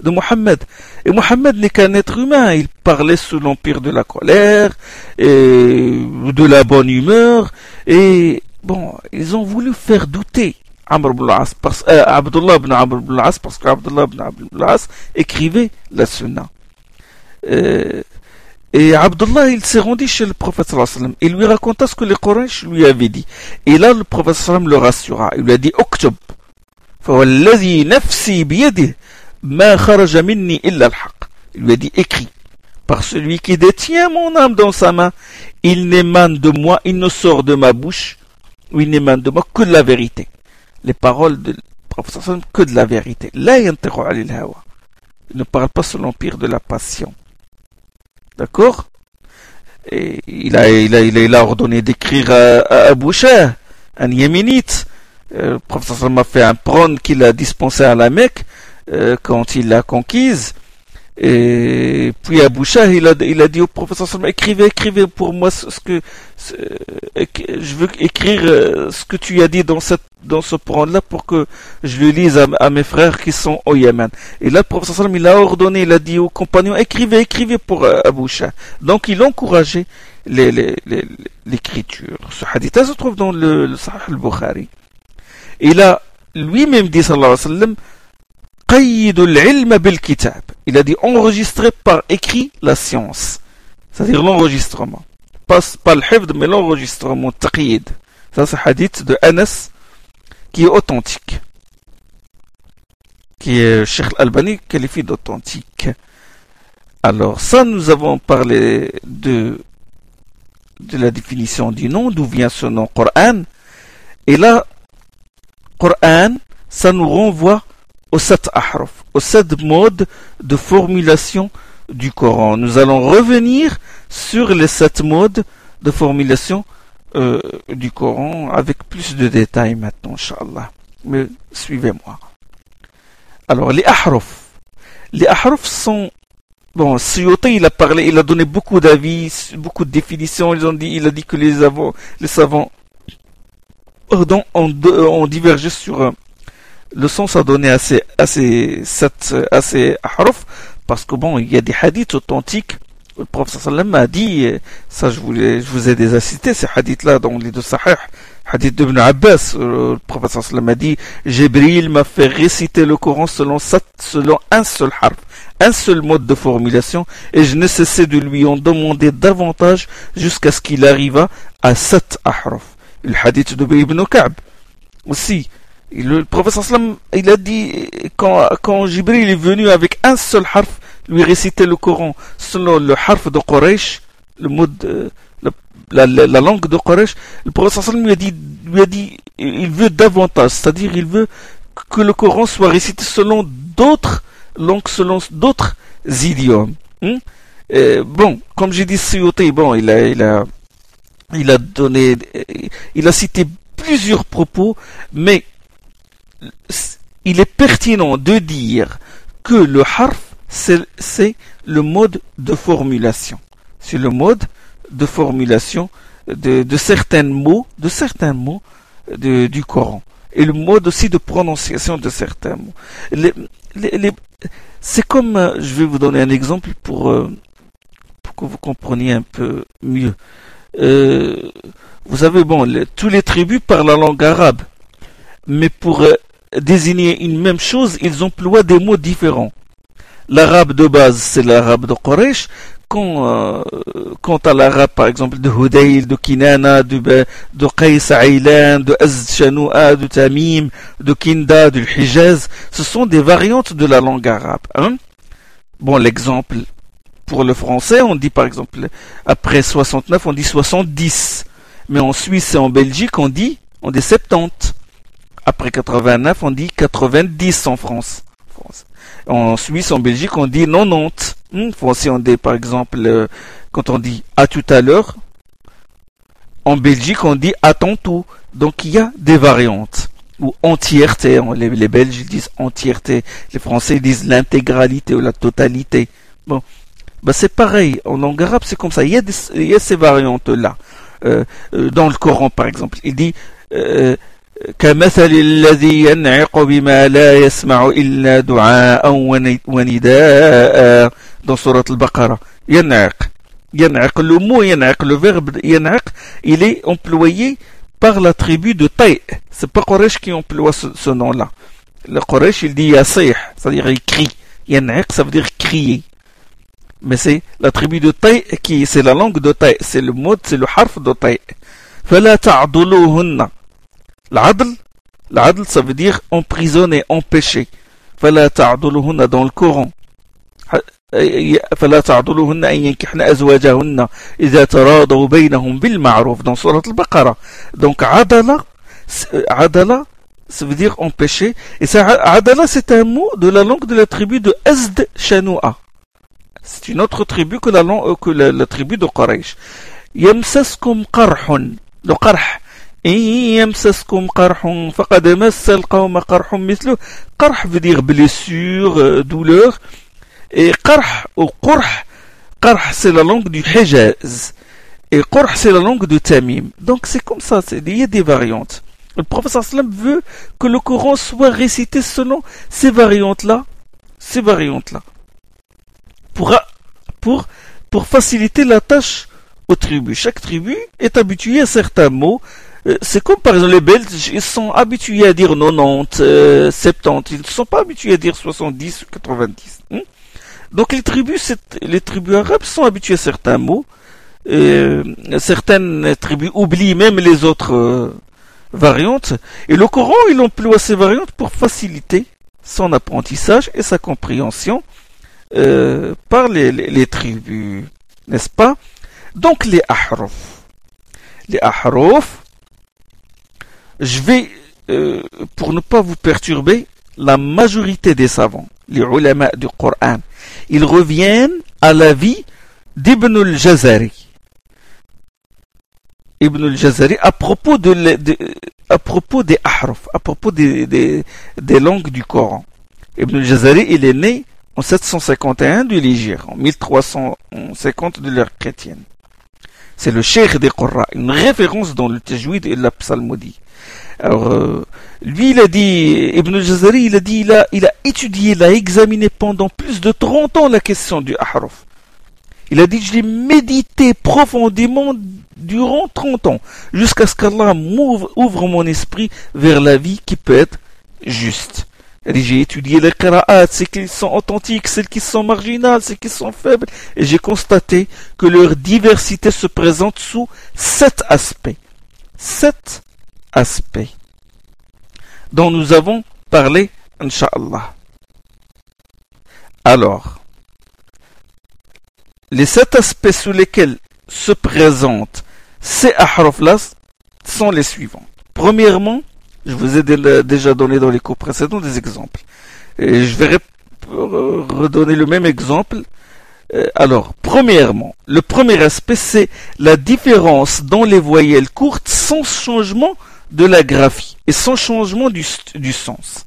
de Mohammed. Et Mohammed n'est qu'un être humain. Il parlait sous l'empire de la colère et de la bonne humeur. Et bon, ils ont voulu faire douter Amr ibn parce, euh, Abdullah ibn Amr ibn al parce qu'Abdullah ibn Amr ibn al écrivait la sunna. Euh, et Abdullah, il s'est rendu chez le prophète sallam. Il lui raconta ce que les Quraysh lui avaient dit. Et là, le prophète sallam le rassura. Il lui a dit, Oktub. فوالذي نفسي بيده il lui a dit, écrit. Par celui qui détient mon âme dans sa main, il n'émane de moi, il ne sort de ma bouche, ou il n'émane de moi que de la vérité. Les paroles de prophète que de la vérité. La hawa. Il ne parle pas sous l'empire de la passion. D'accord? Et il a, il a, il a, il a ordonné d'écrire à, à Shah, un yéménite. Euh, Le professeur m'a fait un prône qu'il a dispensé à la Mecque euh, quand il l'a conquise. Et puis Abu il a, il a dit au professeur écrivez, écrivez pour moi ce, que je veux écrire euh, ce que tu as dit dans cette dans ce prendre-là pour que je le lise à, mes frères qui sont au Yémen. Et là, le professeur il a ordonné, il a dit aux compagnons, écrivez, écrivez pour euh, Abu Shah. Donc, il a encouragé l'écriture. Ce hadith se trouve dans le, le Sahih al-Bukhari. Et là, lui-même dit, sallallahu alayhi wa sallam, il a dit enregistrer par écrit la science. C'est-à-dire l'enregistrement. Pas, pas le hifd, mais l'enregistrement, taqiyid. Ça, c'est hadith de Anas qui est authentique, qui est Sheikh Albani qualifié d'authentique. Alors ça, nous avons parlé de, de la définition du nom, d'où vient ce nom Coran. Et là, Coran, ça nous renvoie aux sept ahraf, aux sept modes de formulation du Coran. Nous allons revenir sur les sept modes de formulation euh, du Coran avec plus de détails maintenant, Inch'Allah. Mais suivez-moi. Alors, les ahruf. Les ahruf sont... Bon, Suyuti, il a parlé, il a donné beaucoup d'avis, beaucoup de définitions. Ils ont dit, il a dit que les, avants, les savants pardon, ont, ont divergé sur euh, le sens à donner à ces, à ces, à ces ahruf, parce que bon, il y a des hadiths authentiques le prophète sallam a dit, ça je, voulais, je vous ai déjà cité ces hadiths-là dans les deux sahih, hadith d'Ibn Abbas, le prophète sallam a dit, Jibril m'a fait réciter le Coran selon, selon un seul harf, un seul mode de formulation, et je ne cessais de lui en demander davantage jusqu'à ce qu'il arriva à sept ahraf. Le hadith de Ibn Ka'b aussi. Le prophète sallam, il a dit, quand, quand Jibril est venu avec un seul harf, lui réciter le Coran selon le harf de Quraysh, le mode, la, la, langue de Quraysh, le prophète lui a dit, lui a dit, il veut davantage, c'est-à-dire il veut que le Coran soit récité selon d'autres langues, selon d'autres idiomes. Hmm? bon, comme j'ai dit, Suyuti, bon, il a, il a, il a donné, il a cité plusieurs propos, mais il est pertinent de dire que le harf c'est le mode de formulation. C'est le mode de formulation de, certains mots, de certains mots du Coran. Et le mode aussi de prononciation de certains mots. c'est comme, euh, je vais vous donner un exemple pour, euh, pour que vous compreniez un peu mieux. Euh, vous savez, bon, tous les tribus parlent la langue arabe. Mais pour désigner une même chose, ils emploient des mots différents. L'arabe de base, c'est l'arabe de Quraysh. Quand, euh, quant à l'arabe, par exemple, de Hudayl, de Kinana, de, de Qais Aïlan, de Az Shanoua, de Tamim, de Kinda, du Hijaz, ce sont des variantes de la langue arabe. Hein. Bon, l'exemple pour le français, on dit par exemple, après 69, on dit 70. Mais en Suisse et en Belgique, on dit, on dit 70. Après 89, on dit 90 en France. En Suisse, en Belgique, on dit 90. Hmm, on dit, par exemple, euh, quand on dit à tout à l'heure, en Belgique, on dit à tantôt. Donc, il y a des variantes. Ou entièreté. Les, les Belges disent entièreté. Les Français disent l'intégralité ou la totalité. Bon. Bah, c'est pareil. En langue arabe, c'est comme ça. Il y a, il y a ces variantes-là. Euh, euh, dans le Coran, par exemple, il dit كمثل الذي ينعق بما لا يسمع إلا دعاء ونداء. دون سورة البقرة ينعق. ينعق لو مو ينعق لو فيرب ينعق إلي أمبلويي باغ لا تريبي دو طيء سي با قريش كي أمبلوا سو نون لا قريش اللي يصيح صديق يكري ينعق صديق كري مي سي لا تريبي دو طيء كي سي لا لونغ دو طيء سي لو مود سي لو حرف دو طيء فلا تعضلوهن L'adl, l'adl ça veut dire emprisonner, empêcher. فلا تعضلهن dans le Coran. فلا تعضلهن أن ينكحن أزواجهن إذا تراضوا بينهم بالمعروف dans Surat al-Baqarah. Donc adala, adala ça veut dire empêcher. Et ça, adala c'est un mot de la langue de la tribu de Azd Shanoua. C'est une autre tribu que la, langue, que la, la tribu de Quraysh. يمسسكم قرح le qarh إن يمسسكم قرح فقد مس القوم قرح مثله قرح veut dire blessure, douleur et qarh ou qurh qarh c'est la langue du Hijaz et qurh c'est la langue de Tamim donc c'est comme ça, il y a des variantes le professeur sallam veut que le Coran soit récité selon ces variantes là ces variantes là pour, pour, pour faciliter la tâche aux tribus chaque tribu est habituée à certains mots euh, c'est comme par exemple les Belges, ils sont habitués à dire 90, 70, ils ne sont pas habitués à dire 70 ou 90. Hein. Donc les tribus, les tribus arabes sont habitués à certains mots. Euh, certaines tribus oublient même les autres euh, variantes. Et le Coran, il emploie ces variantes pour faciliter son apprentissage et sa compréhension par les, les tribus. N'est-ce pas? Donc les ahruf. Les ahruf, je vais, euh, pour ne pas vous perturber, la majorité des savants, les ulama du Coran, ils reviennent à la vie d'Ibn al-Jazari. Ibn al-Jazari à propos de, à propos des ahruf, à propos des, langues du Coran. Ibn al-Jazari, il est né en 751 du Ligir, en 1350 de l'ère chrétienne. C'est le cheikh des Qurra, une référence dans le Tajwid et la psalmodie. Alors, euh, lui, il a dit, Ibn al-Jazari, il a dit, il a, il a étudié, il a examiné pendant plus de 30 ans la question du ahruf. Il a dit, je l'ai médité profondément durant 30 ans, jusqu'à ce qu'Allah ouvre mon esprit vers la vie qui peut être juste. J'ai étudié les qira'at, celles qui sont authentiques, celles qui sont marginales, celles qui sont faibles, et j'ai constaté que leur diversité se présente sous sept aspects. Sept aspects dont nous avons parlé, Inch'Allah. Alors, les sept aspects sous lesquels se présentent ces ahraf-là sont les suivants. Premièrement, je vous ai déjà donné dans les cours précédents des exemples. Et je vais redonner le même exemple. Euh, alors, premièrement, le premier aspect, c'est la différence dans les voyelles courtes sans changement de la graphie et sans changement du, sens.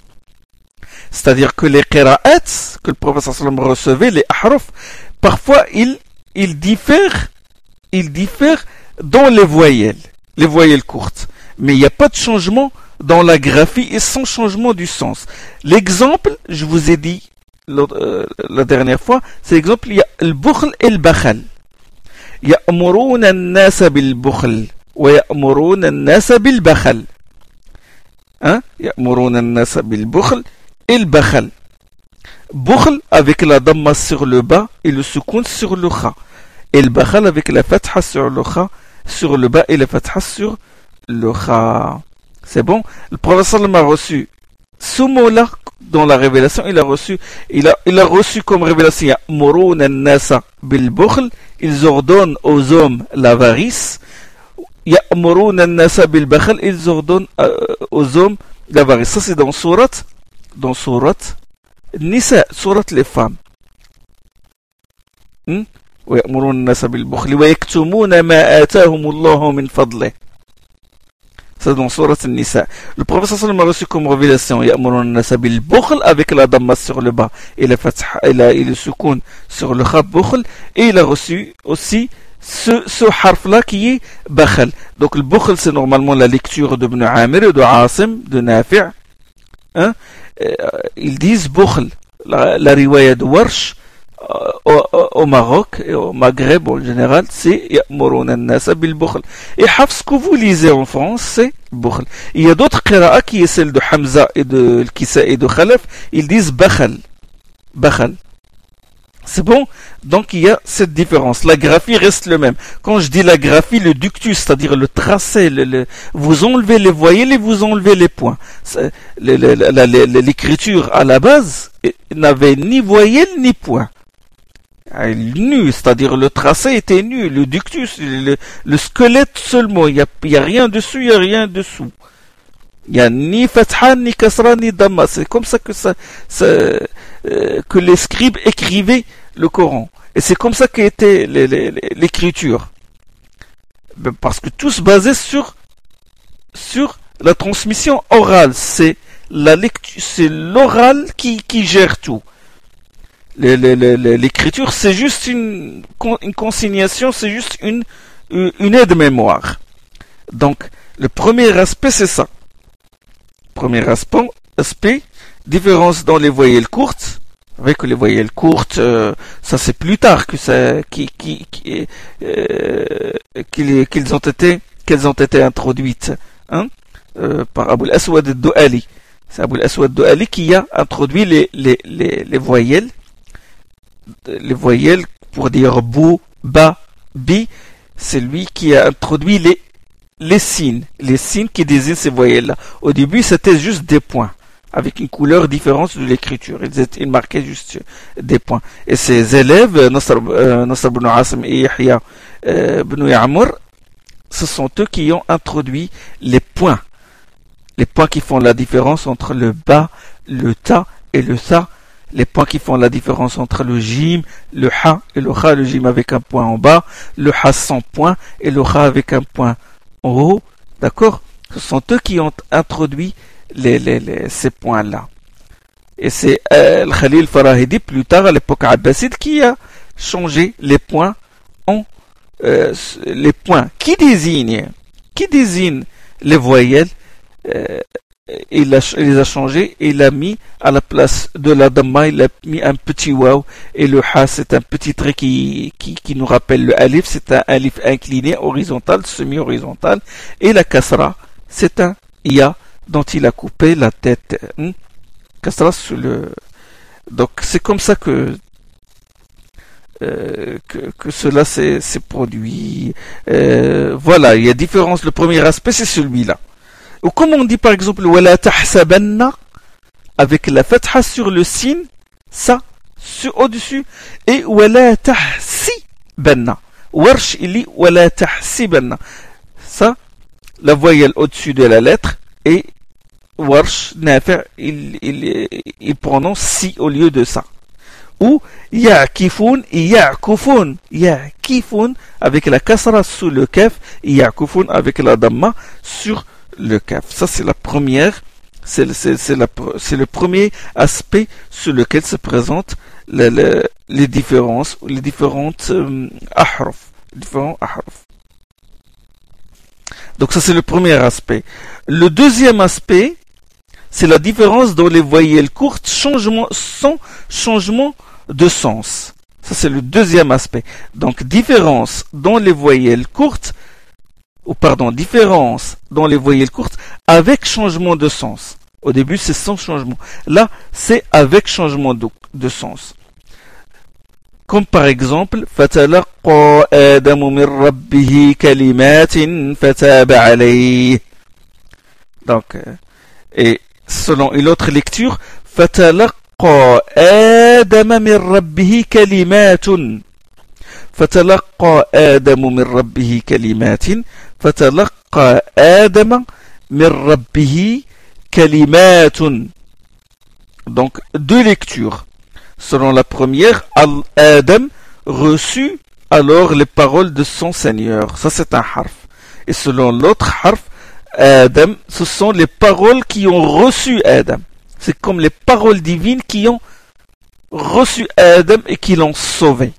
C'est-à-dire que les qira'at que le professeur sallam recevait, les ahraf, parfois ils, ils diffèrent, ils diffèrent dans les voyelles, les voyelles courtes. Mais il n'y a pas de changement dans la graphie et sans changement du sens. L'exemple, je vous ai dit euh, la dernière fois, c'est l'exemple, il y a le bukhl et le bakhal. يأمرون الناس بالبخل ويأمرون الناس بالبخل hein? يأمرون الناس بالبخل et le bakhal bukhl avec la damma sur le bas et le soukoun sur le kha et le bakhal avec la fatha sur le kha sur le bas et la fatha sur le kha c'est bon Le professeur a reçu ce mot-là dans la révélation, il a reçu, il a, il a reçu comme révélation, ils ordonnent aux hommes l'avarice, ils ordonnent euh, aux hommes l'avarice. Ça c'est dans surat, dans surat Nisa, surat les femmes. Hmm? ويأمرون الناس بالبخل ويكتمون ما آتاهم الله من فضله c'est dans Surat Nisa. Le professeur sallam a reçu comme révélation bil bukhl avec la damma sur le bas et, la et, le soukoun sur le khab bukhl. Et il a reçu aussi ce, ce harf-là qui est bakhal. Donc le bukhl, c'est normalement la lecture de Ibn Amir, de Asim, de Nafi'. Hein? Euh, ils disent bukhl. La, la riwaya de Warsh, au, au, Maroc et au Maghreb en général, c'est. Et ce que vous lisez en France, c'est bukhl. Il y a d'autres qira'a qui est celle de Hamza et de Kisa et de Khalaf, ils disent bakhal. Bakhal. C'est bon? Donc il y a cette différence. La graphie reste le même. Quand je dis la graphie, le ductus, c'est-à-dire le tracé, le, vous enlevez les voyelles et vous enlevez les points. L'écriture à la base n'avait ni voyelles ni points. Nu, c'est-à-dire le tracé était nu, le ductus, le, squelette seulement, il n'y a, y a rien dessus, il n'y a rien dessous. Il n'y a ni fatha, ni kasra, ni dhamma. C'est comme ça que ça, euh, que les scribes écrivaient le Coran. Et c'est comme ça qu'était l'écriture. Ben, parce que tout se basait sur, la transmission orale. C'est c'est l'oral qui gère tout. L'écriture, c'est juste une, une consignation, c'est juste une, une aide-mémoire. Donc, le premier aspect, c'est ça. Premier aspect, Différence dans les voyelles courtes. Avec les voyelles courtes, euh, ça c'est plus tard que ça, qui, qui, euh, qu'ils ont été, qu'elles ont été introduites, hein, euh, par Abu al-Aswad al-Du'ali. C'est Abu al-Aswad al-Du'ali qui a introduit les, les, les voyelles, les voyelles pour dire bou, ba, bi. C'est lui qui a introduit les, les signes, les signes qui désignent ces voyelles-là. Au début, c'était juste des points avec une couleur différente de l'écriture. Ils, marquaient juste des points. Et ses élèves, Nasr, euh, ibn Asim et Yahya euh, ce sont eux qui ont introduit les points. Les points qui font la différence entre le bas, le ta et le sa. Les points qui font la différence entre le jim, le ha et le kha, le jim avec un point en bas, le ha sans point et le kha avec un point en haut. D'accord? Ce sont eux qui ont introduit les, ces points-là. Et c'est euh, Khalil Farahidi, plus tard à l'époque abbasside, qui a changé les points en euh, les points qui désignent, qui désigne les voyelles. Euh, il, les a changés et il a mis à la place de la damma, il a mis un petit waw et le ha c'est un petit trait qui, qui, nous rappelle le alif, c'est un alif incliné, horizontal, semi-horizontal et la kasra c'est un ya dont il a coupé la tête. Hein? le... Donc c'est comme ça que, euh, que, cela s'est produit. Euh, voilà, il y a différence. Le premier aspect, c'est celui-là. Ou comme on dit par exemple, avec la fatha sur le signe, ça, au-dessus, et wala tahsibanna. Warsh, il dit wala tahsibanna. Ça, la voyelle au-dessus de la lettre, et Warsh, Nafi', il, il, il prononce si au lieu de ça. Ou Ya'kifun, Ya'kufun, Ya'kifun avec la kasra sous le kaf, Ya'kufun avec la damma sur le kaf. Ça c'est la première, c'est le, premier aspect sur lequel se présentent les, différences, les différentes euh. Donc ça c'est le premier aspect. Le deuxième aspect, c'est la différence dans les voyelles courtes changement, sans changement de sens. Ça c'est le deuxième aspect. Donc différence dans les voyelles courtes, ou pardon, différence dans les voyelles courtes avec changement de sens. Au début c'est sans changement. Là c'est avec changement de, de sens. Comme par exemple, فتلقى آدم من ربه كلمات فتاب عليه. Donc, euh, et selon une autre lecture, فتلقى آدم من ربه كلمات فتلقى آدم من ربه كلمات فتلقى آدم من ربه كلمات Donc, deux lectures. Selon la première, Adam reçut alors les paroles de son Seigneur. Ça, c'est un harf. Et selon l'autre harf, Adam, ce sont les paroles qui ont reçu Adam. C'est comme les paroles divines qui ont reçu Adam et qui l'ont sauvé.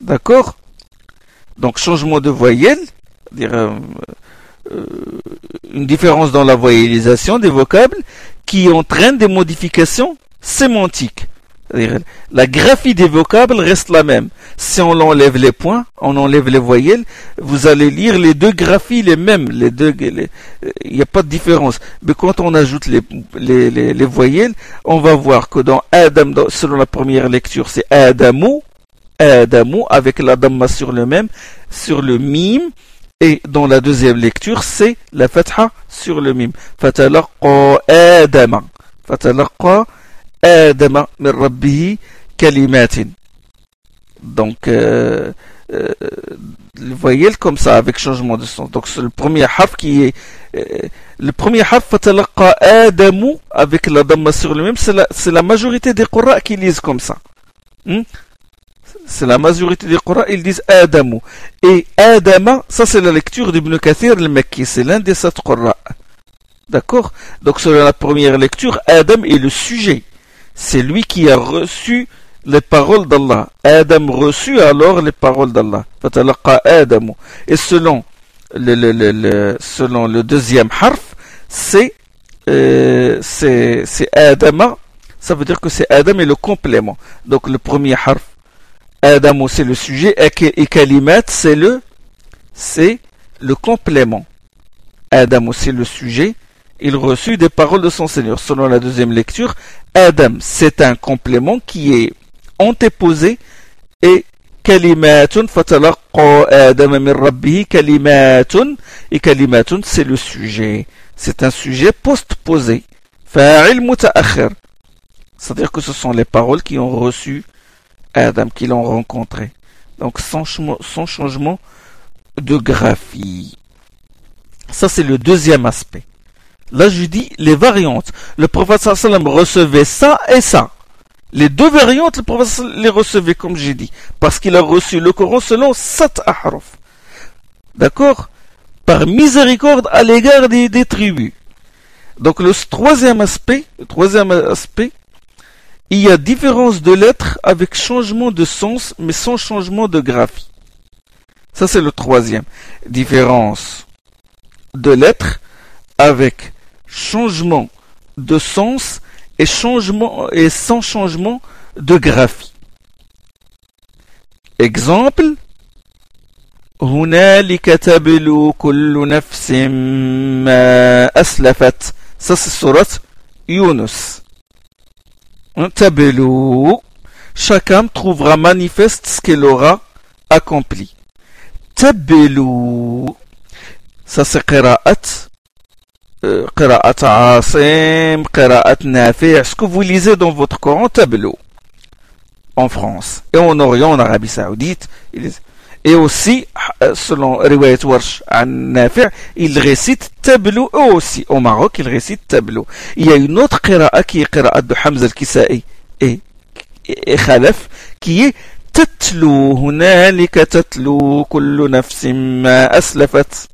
D'accord Donc changement de voyelle, dire euh, euh, une différence dans la voyellisation des vocables qui entraîne des modifications sémantiques. La graphie des vocables reste la même. Si on enlève les points, on enlève les voyelles, vous allez lire les deux graphies les mêmes. Les deux, il n'y a pas de différence. Mais quand on ajoute les, les, les, voyelles, on va voir que dans Adam, selon la première lecture, c'est Adamou, Adamou, avec la damma sur le même, sur le mime. Et dans la deuxième lecture, c'est la fatha sur le mime. Fatalaqqa Adama. Fatalaqqa Adama min kalimatin. Donc, euh, euh, comme ça, avec changement de sens. Donc, c'est le premier harf qui est, euh, le premier harf, fatalaqa Adamu, avec la damma sur le même, c'est la, la, majorité des Qur'an qui lisent comme ça. Hmm? C'est la majorité des Qur'an, ils disent Adamu. Et Adama, ça c'est la lecture d'Ibn Kathir al-Makki, c'est l'un des sept Qur'an. D'accord? Donc, selon la première lecture, Adam est le sujet c'est lui qui a reçu les paroles d'Allah. Adam reçut alors les paroles d'Allah. Et selon le, le, selon le deuxième harf, c'est euh, c'est Adama. Ça veut dire que c'est Adam et le complément. Donc le premier harf, Adam c'est le sujet et Kalimat c'est le c'est le complément. Adam c'est le sujet il reçut des paroles de son Seigneur. Selon la deuxième lecture, Adam, c'est un complément qui est antéposé et kalimatun fatalaqqa Adam min rabbihi kalimatun et kalimatun c'est le sujet. C'est un sujet post-posé. Fa'il muta'akhir. C'est-à-dire que ce sont les paroles qui ont reçu Adam, qui l'ont rencontré. Donc sans, changement de graphie. Ça c'est le deuxième aspect. Là, je dis les variantes. Le prophète sallam recevait ça et ça. Les deux variantes, le prophète les recevait, comme j'ai dit. Parce qu'il a reçu le Coran selon sept ahraf. D'accord? Par miséricorde à l'égard des, tribus. Donc, le troisième aspect, le troisième aspect, il y a différence de lettres avec changement de sens, mais sans changement de graphie. Ça, c'est le troisième. Différence de lettres avec changement de sens et, changement, et sans changement de graphie. Exemple هنالك تبلو كل نفس ما أسلفت ça c'est surat Yunus Tabelou, chacun trouvera manifeste ce qu'il aura accompli. Tabelou, ça c'est qira'at, euh, qira'at asim, qira'at nafi', ce que vous lisez dans votre Coran, tabelou, en France, et en Orient, en Arabie Saoudite, et aussi selon Riwayat Warsh an Nafi' il récite tableau eux aussi au Maroc il récite tableau il y a une autre qira'a qui est qira'a de Hamza al-Kisa'i et, et Khalaf qui est تتلو هنالك تتلو كل نفس ما أسلفت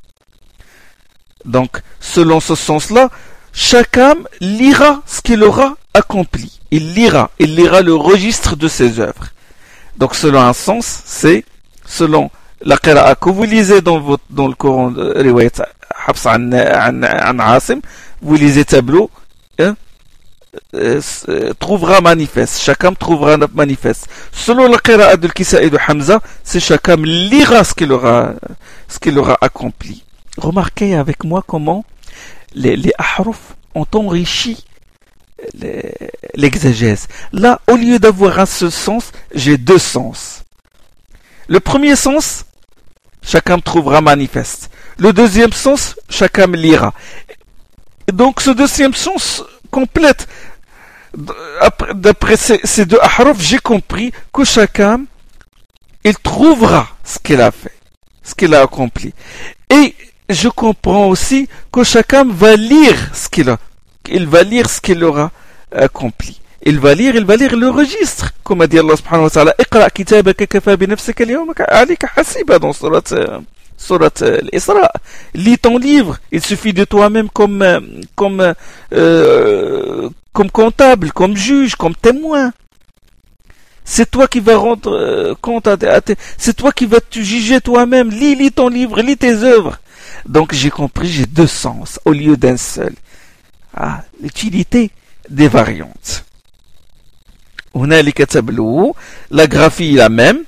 donc, selon ce sens-là, chaque âme lira ce qu'il aura accompli. Il lira, il lira le registre de ses œuvres. Donc, selon un sens, c'est selon la qira'a que vous lisez dans, votre, dans le Coran de Riwayat Habs an Asim, vous lisez tableau, hein, euh, euh, trouvera manifeste. Âme trouvera manifeste. Selon la qira'a de Kisa et de Hamza, c'est âme lira ce qu'il aura, ce qu'il aura accompli. Remarquez avec moi comment les, les ahruf ont enrichi l'exégèse. Là, au lieu d'avoir un seul sens, j'ai deux sens. Le premier sens, chacun trouvera manifeste. Le deuxième sens, chacun lira. Et donc ce deuxième sens complète. D'après ces deux ahruf, j'ai compris que chacun, il trouvera ce qu'il a fait, ce qu'il a accompli. Et je comprends aussi que chacun va lire ce qu'il a. Il va lire ce qu'il aura accompli Il va lire, il va lire le registre. Comme a dit Allah subhanahu wa ta'ala, اقرأ كتابك كفى بنفسك اليوم عليك حسيبا dans surat, surat l'Isra. Lis ton livre. Il suffit de toi-même comme, comme, euh, comme comptable, comme juge, comme témoin. C'est toi qui vas rendre euh, compte à, tes... C'est toi qui vas te juger toi-même. Lis, lis ton livre, lis tes œuvres. Donc j'ai compris, j'ai deux sens au lieu d'un seul. Ah, l'utilité des variantes. La graphie est la même.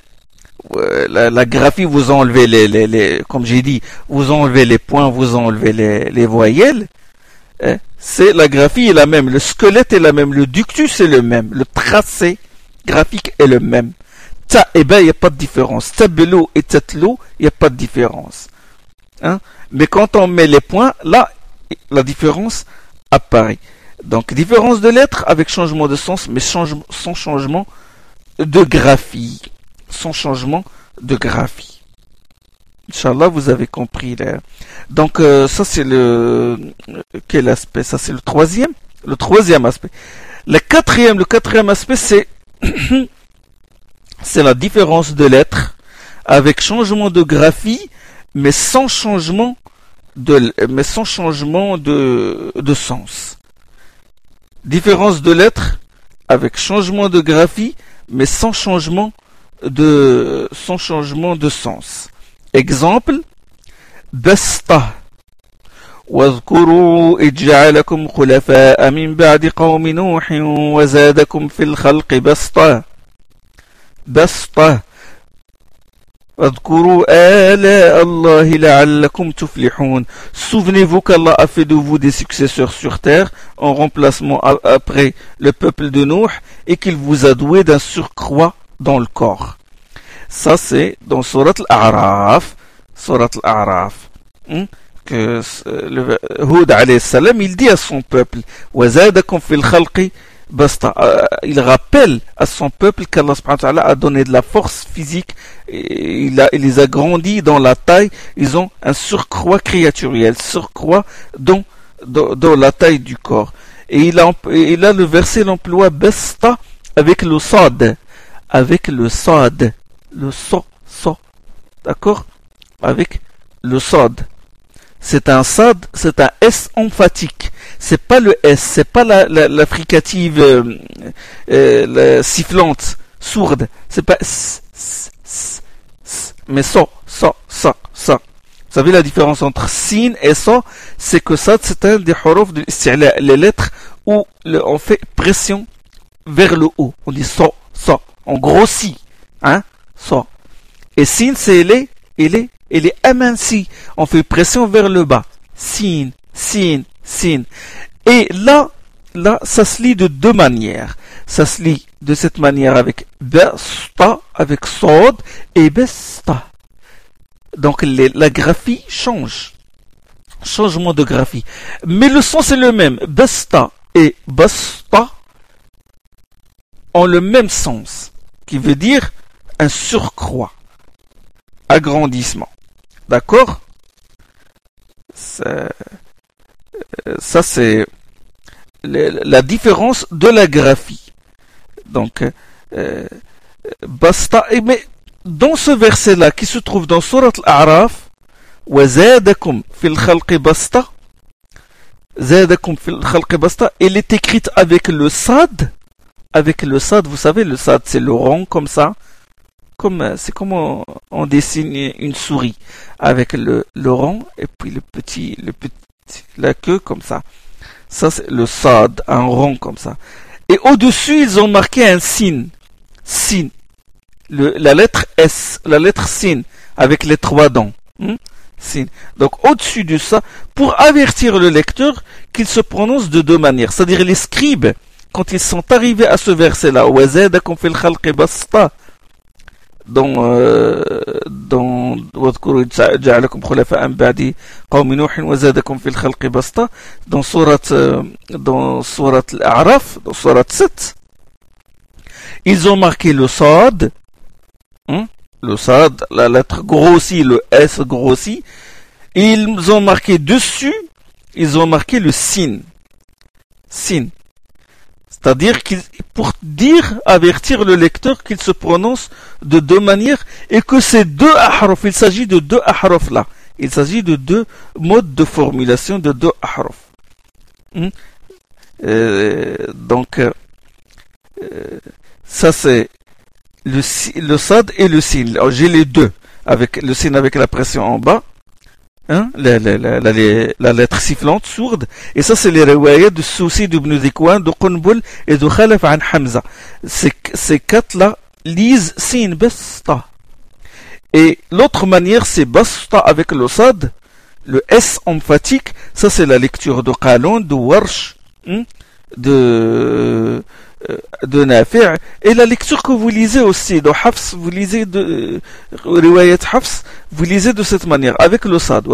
La, la, graphie, vous enlevez les, les, les comme j'ai dit, vous enlevez les points, vous enlevez les, les voyelles. Hein? C'est la graphie est la même, le squelette est la même, le ductus est le même, le tracé graphique est le même. Ta, eh ben, il n'y a pas de différence. Tabelo et tatlo, il n'y a pas de différence. Hein? Mais quand on met les points, là, la différence apparaît. Donc, différence de lettres avec changement de sens, mais sans changement de graphie. Sans changement de graphie. Inch'Allah, vous avez compris. Là. Donc, euh, ça c'est le... Quel aspect? Ça c'est le troisième Le troisième aspect. Le quatrième, le quatrième aspect, c'est... c'est la différence de lettres avec changement de graphie, mais sans changement de, mais sans changement de, de sens Différence de lettres avec changement de graphie, mais sans changement de, sans changement de sens. Exemple, بسطة واذكروا إذ جعلكم خلفاء من بعد قوم نوح وزادكم في الخلق بسطة بسطة Souvenez-vous qu'Allah a fait de vous des successeurs sur terre en remplacement après le peuple de Nuh et qu'il vous a doué d'un surcroît dans le corps. Ça c'est dans Surat Al-A'raf. Surat Al-A'raf. Hmm? Que le Hud alayhi salam, il dit à son peuple, وَزَادَكُمْ فِي الْخَلْقِ Basta. Euh, il rappelle à son peuple qu'Allah a donné de la force physique, il, les a grandis dans la taille, ils ont un surcroît créaturiel, surcroît dans, la taille du corps. Et il a, a le verset l'emploi besta avec le sad, avec le sad, le so, so, d'accord? Avec le sad. C'est un sad, c'est un S emphatique c'est pas le S, c'est pas la, la, fricative euh, euh, sifflante, sourde, c'est pas S, S, S, mais ça, ça, ça, ça. Vous savez la différence entre sin et ça, c'est que ça, c'est un des huruf de les lettres où on fait pression vers le haut. On dit ça, ça, on grossit, hein, ça. Et sin, c'est les, il est, il est aminci. On fait pression vers le bas. Sin, sin, sin. Et là, là, ça se lit de deux manières. Ça se lit de cette manière avec besta, avec sod, et besta. Donc la graphie change. Changement de graphie. Mais le sens est le même. Besta et basta ont le même sens, qui veut dire un surcroît, agrandissement. D'accord ça c'est la différence de la graphie. Donc, euh, basta. Mais dans ce verset-là qui se trouve dans Surat Al-A'raf, وَزَادَكُمْ فِي الْخَلْقِ بَسْطَ زَادَكُمْ فِي الْخَلْقِ بَسْطَ Elle est écrite avec le sad. Avec le sad, vous savez, le sad c'est le rond comme ça. comme, c'est comme on, dessine une souris avec le, le rond et puis le petit, le petit la queue comme ça. Ça, c'est le sad, un rond comme ça. Et au-dessus, ils ont marqué un signe. Signe. la lettre S, la lettre signe, avec les trois dents. Hmm? Signe. Donc, au-dessus de ça, pour avertir le lecteur qu'il se prononce de deux manières. C'est-à-dire les scribes, quand ils sont arrivés à ce verset-là, dont, euh, dont dans surat, euh, dans surat Al-A'raf, dans surat 7, ils ont marqué le Sod, hein, le Sod, la lettre grossie, le S grossi, ils ont marqué dessus, ils ont marqué le Sin. Sin. C'est-à-dire pour dire, avertir le lecteur qu'il se prononce de deux manières et que ces deux ahraf, il s'agit de deux ahraf là. Il s'agit de deux modes de formulation de deux ahraf. Hmm? Euh, donc, euh, ça c'est le, le sad et le sin. J'ai les deux, avec le sin avec la pression en bas, hein, la, lettre sifflante, sourde, et ça c'est les riwayat de Souci, d'Ibn Zikwan, de Qunbul et de Khalaf an Hamza. Ces, quatre-là lisent sin basta. Et l'autre manière c'est basta avec le sad, le S emphatique, ça c'est la lecture de Qalon, de Warsh, hein, de de Nafi' et la lecture que vous lisez aussi de Hafs, vous lisez de euh, Riwayat Hafs, vous lisez de cette manière avec le sad.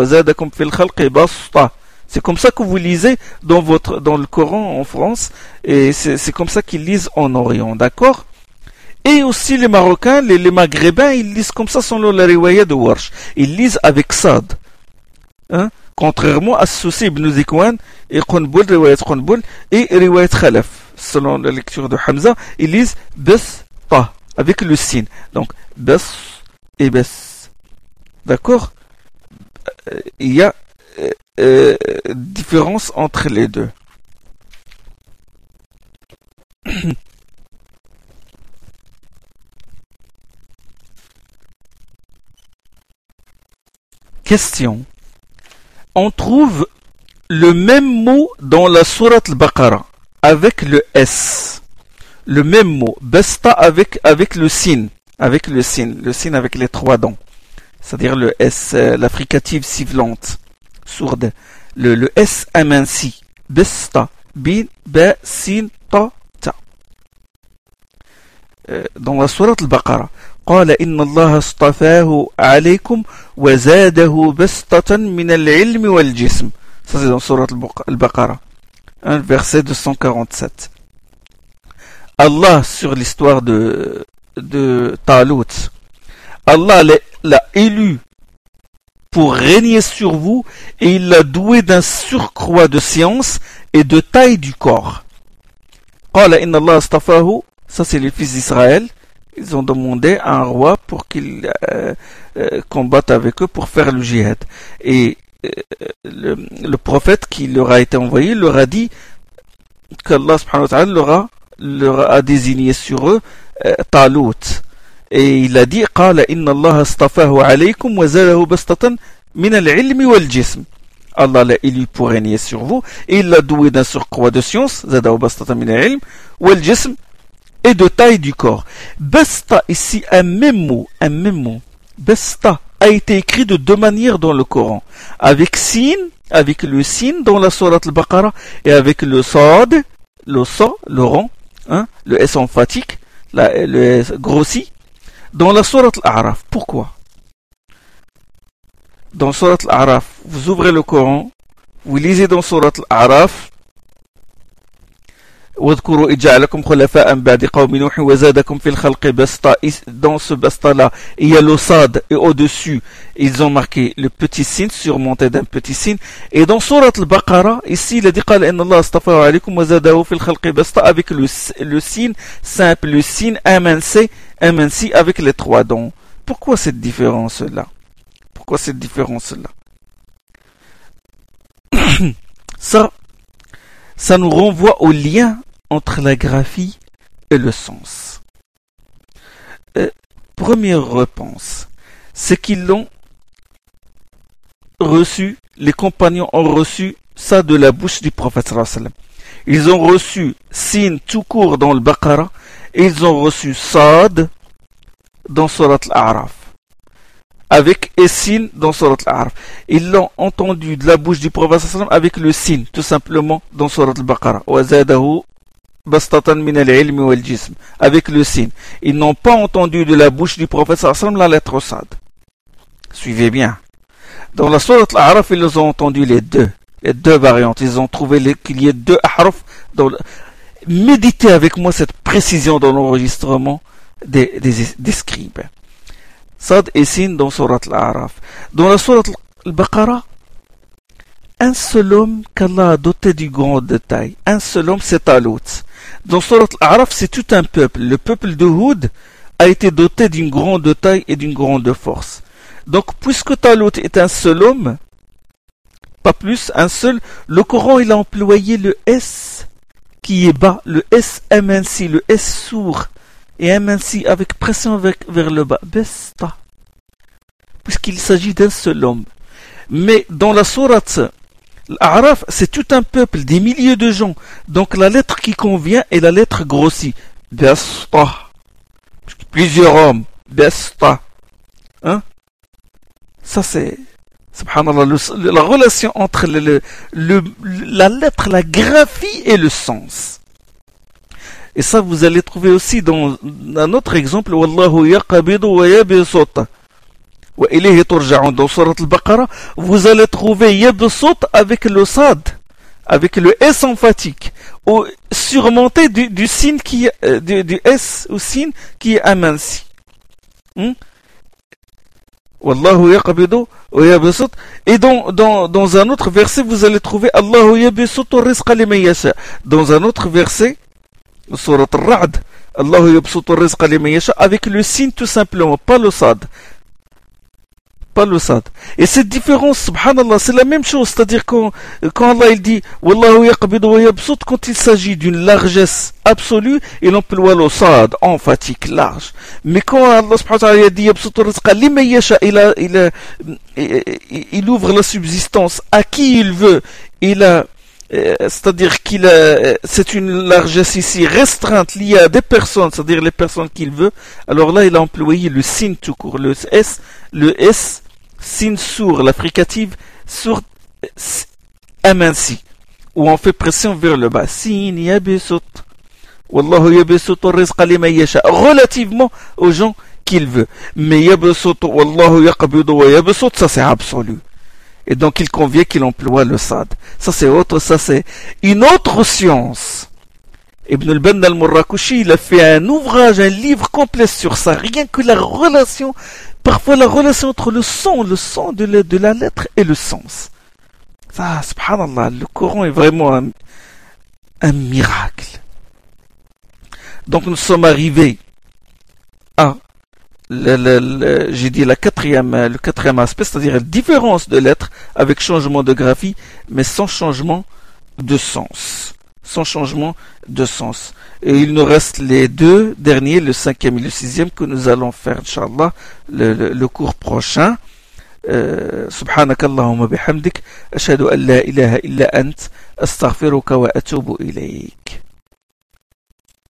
C'est comme ça que vous lisez dans votre dans le Coran en France et c'est comme ça qu'ils lisent en Orient, d'accord? Et aussi les Marocains, les, les, Maghrébins, ils lisent comme ça selon la riwayat de Warsh. Ils lisent avec sad. Hein? Contrairement à Souci ibn Zikwan et Qunbul, riwayat Qunbul et riwayat Khalaf selon la lecture de Hamza, ils lisent bes pa avec le sin. Donc bes et bes. D'accord? Euh, Il y a euh, euh, différence entre les deux. Question. On trouve le même mot dans la sourate al-Baqarah avec le S. Le même mot. Besta avec, avec le sin. Avec le sin. Le sin avec les trois dents. C'est-à-dire le S, euh, la fricative sifflante. Sourde. Le, le S aminci. Besta. Bin, ba, sin, ta, ta. Euh, dans la sourate al-Baqarah. قال إن الله اصطفاه عليكم وزاده بسطة من العلم والجسم. Ça c'est dans sourate al-Baqarah verset 247. Allah sur l'histoire de, de Talut. Allah l'a élu pour régner sur vous et il l'a doué d'un surcroît de science et de taille du corps. Ça c'est les fils d'Israël. Ils ont demandé à un roi pour qu'il euh, euh, combatte avec eux pour faire le jihad. Et le, prophète qui leur a été envoyé leur a dit qu'Allah leur a, leur a désigné sur eux euh, Talut. Et il a dit قال إن الله اصطفاه عليكم وزاده بسطة من العلم والجسم Allah l'a élu pour régner sur vous et il l'a doué d'un surcroît de science زاده بسطة من العلم والجسم et de taille du corps. Basta ici un même mot, un même mot. Basta a été écrit de deux manières dans le Coran. Avec sin, avec le sin dans la sourate al-Baqarah et avec le sad, le sa, le rang, hein, le S emphatique, le S grossi, dans la sourate al-A'raf. Pourquoi? Dans sourate al-A'raf, vous ouvrez le Coran, vous lisez dans sourate al-A'raf, واذكروا إجعلكم خلفاء بعد قوم نوح وزادكم في الخلق بسطة dans ce basta là il y a le sad et au-dessus ils ont marqué le petit signe surmonté d'un petit signe et dans surat al-Baqarah ici il a dit قال إن الله اصطفى عليكم وزاده في الخلق بسطة avec le, le signe simple le signe aminci aminci avec les trois dents pourquoi cette différence là pourquoi cette différence là ça ça nous renvoie au lien entre la graphie et le sens. Euh, première réponse, c'est qu'ils l'ont reçu, les compagnons ont reçu ça de la bouche du prophète Ils ont reçu sin tout court dans le Baqarah et ils ont reçu Sad dans Surat al-A'raf. Avec Essin dans Surat al-A'raf. Ils l'ont entendu de la bouche du prophète avec le sin, tout simplement, dans Surat al-Baqarah avec le signe. Ils n'ont pas entendu de la bouche du prophète la lettre Sad. Suivez bien. Dans la sourate Al-Araf, ils ont entendu les deux, les deux variantes. Ils ont trouvé qu'il y ait deux ahraf. Méditez avec moi cette précision dans l'enregistrement des, des, scribes. Sad et Sin dans sourate Al-Araf. Dans la sourate Al-Baqarah, un seul homme qu'Allah a doté du grand détail. Un seul homme, c'est Talut. Dans Surat Al-Araf, c'est tout un peuple. Le peuple de Houd a été doté d'une grande taille et d'une grande force. Donc, puisque Talut est un seul homme, pas plus, un seul, le Coran, il a employé le S qui est bas, le S aminci, le S sourd, et aminci avec pression vers, le bas. Besta. Puisqu'il s'agit d'un seul homme. Mais dans la sourate, l'Araf, c'est tout un peuple, des milliers de gens. Donc la lettre qui convient est la lettre grossie. Besta. Plusieurs hommes. Besta. Hein? Ça c'est, subhanallah, la relation entre le, la lettre, la graphie et le sens. Et ça, vous allez trouver aussi dans un autre exemple, Wallahu yaqabidu wa yabisut. Dans Surat al-Baqarah, vous allez trouver yabisut avec le sad, avec le S emphatique, surmonté du, signe qui, euh, du, S ou signe qui est aminci. Hmm? Wallahu. Et dans, dans, dans un autre verset, vous allez trouver Allahu yabisut rizqa. Dans un autre verset, Surat Al-Ra'd, Allah yabsutu avec le signe tout simplement, pas le sad. Pas le. Et cette différence, subhanallah, c'est la même chose, c'est-à-dire quand, quand Allah il dit Wallahu quand il s'agit d'une largesse absolue, il emploie le sad, emphatique, large. Mais quand Allah subhanahu wa dit il, il, il, il ouvre la subsistance à qui il veut, il a c'est-à-dire qu'il euh, c'est une largesse ici restreinte liée à des personnes, c'est-à-dire les personnes qu'il veut. Alors là, il a employé le signe tout court, le S, le S, signe sourd, la fricative sourd, aminci, où on fait pression vers le bas. Signe yabisut. Wallahu yabisut rizqa yasha. Relativement aux gens qu'il veut. Mais yabisut, wallahu yaqbidu wa yabisut, ça c'est absolu. Et donc il convient qu'il emploie le sad. Ça c'est autre, ça c'est une autre science. Ibn al-Bann al-Murrakushi, il a fait un ouvrage, un livre complet sur ça. Rien que la relation, parfois la relation entre le son, le son de la, lettre et le sens. Ça, subhanallah, le Coran est vraiment un, un miracle. Donc nous sommes arrivés à j'ai dit la quatrième, le quatrième aspect, c'est-à-dire la différence de lettres avec changement de graphie, mais sans changement de sens. Sans changement de sens. Et il nous reste les deux derniers, le cinquième et le sixième, que nous allons faire, Inch'Allah, le, le, le cours prochain. سبحانك اللهم بحمدك أشهد أن لا إله إلا أنت أستغفرك وأتوب إليك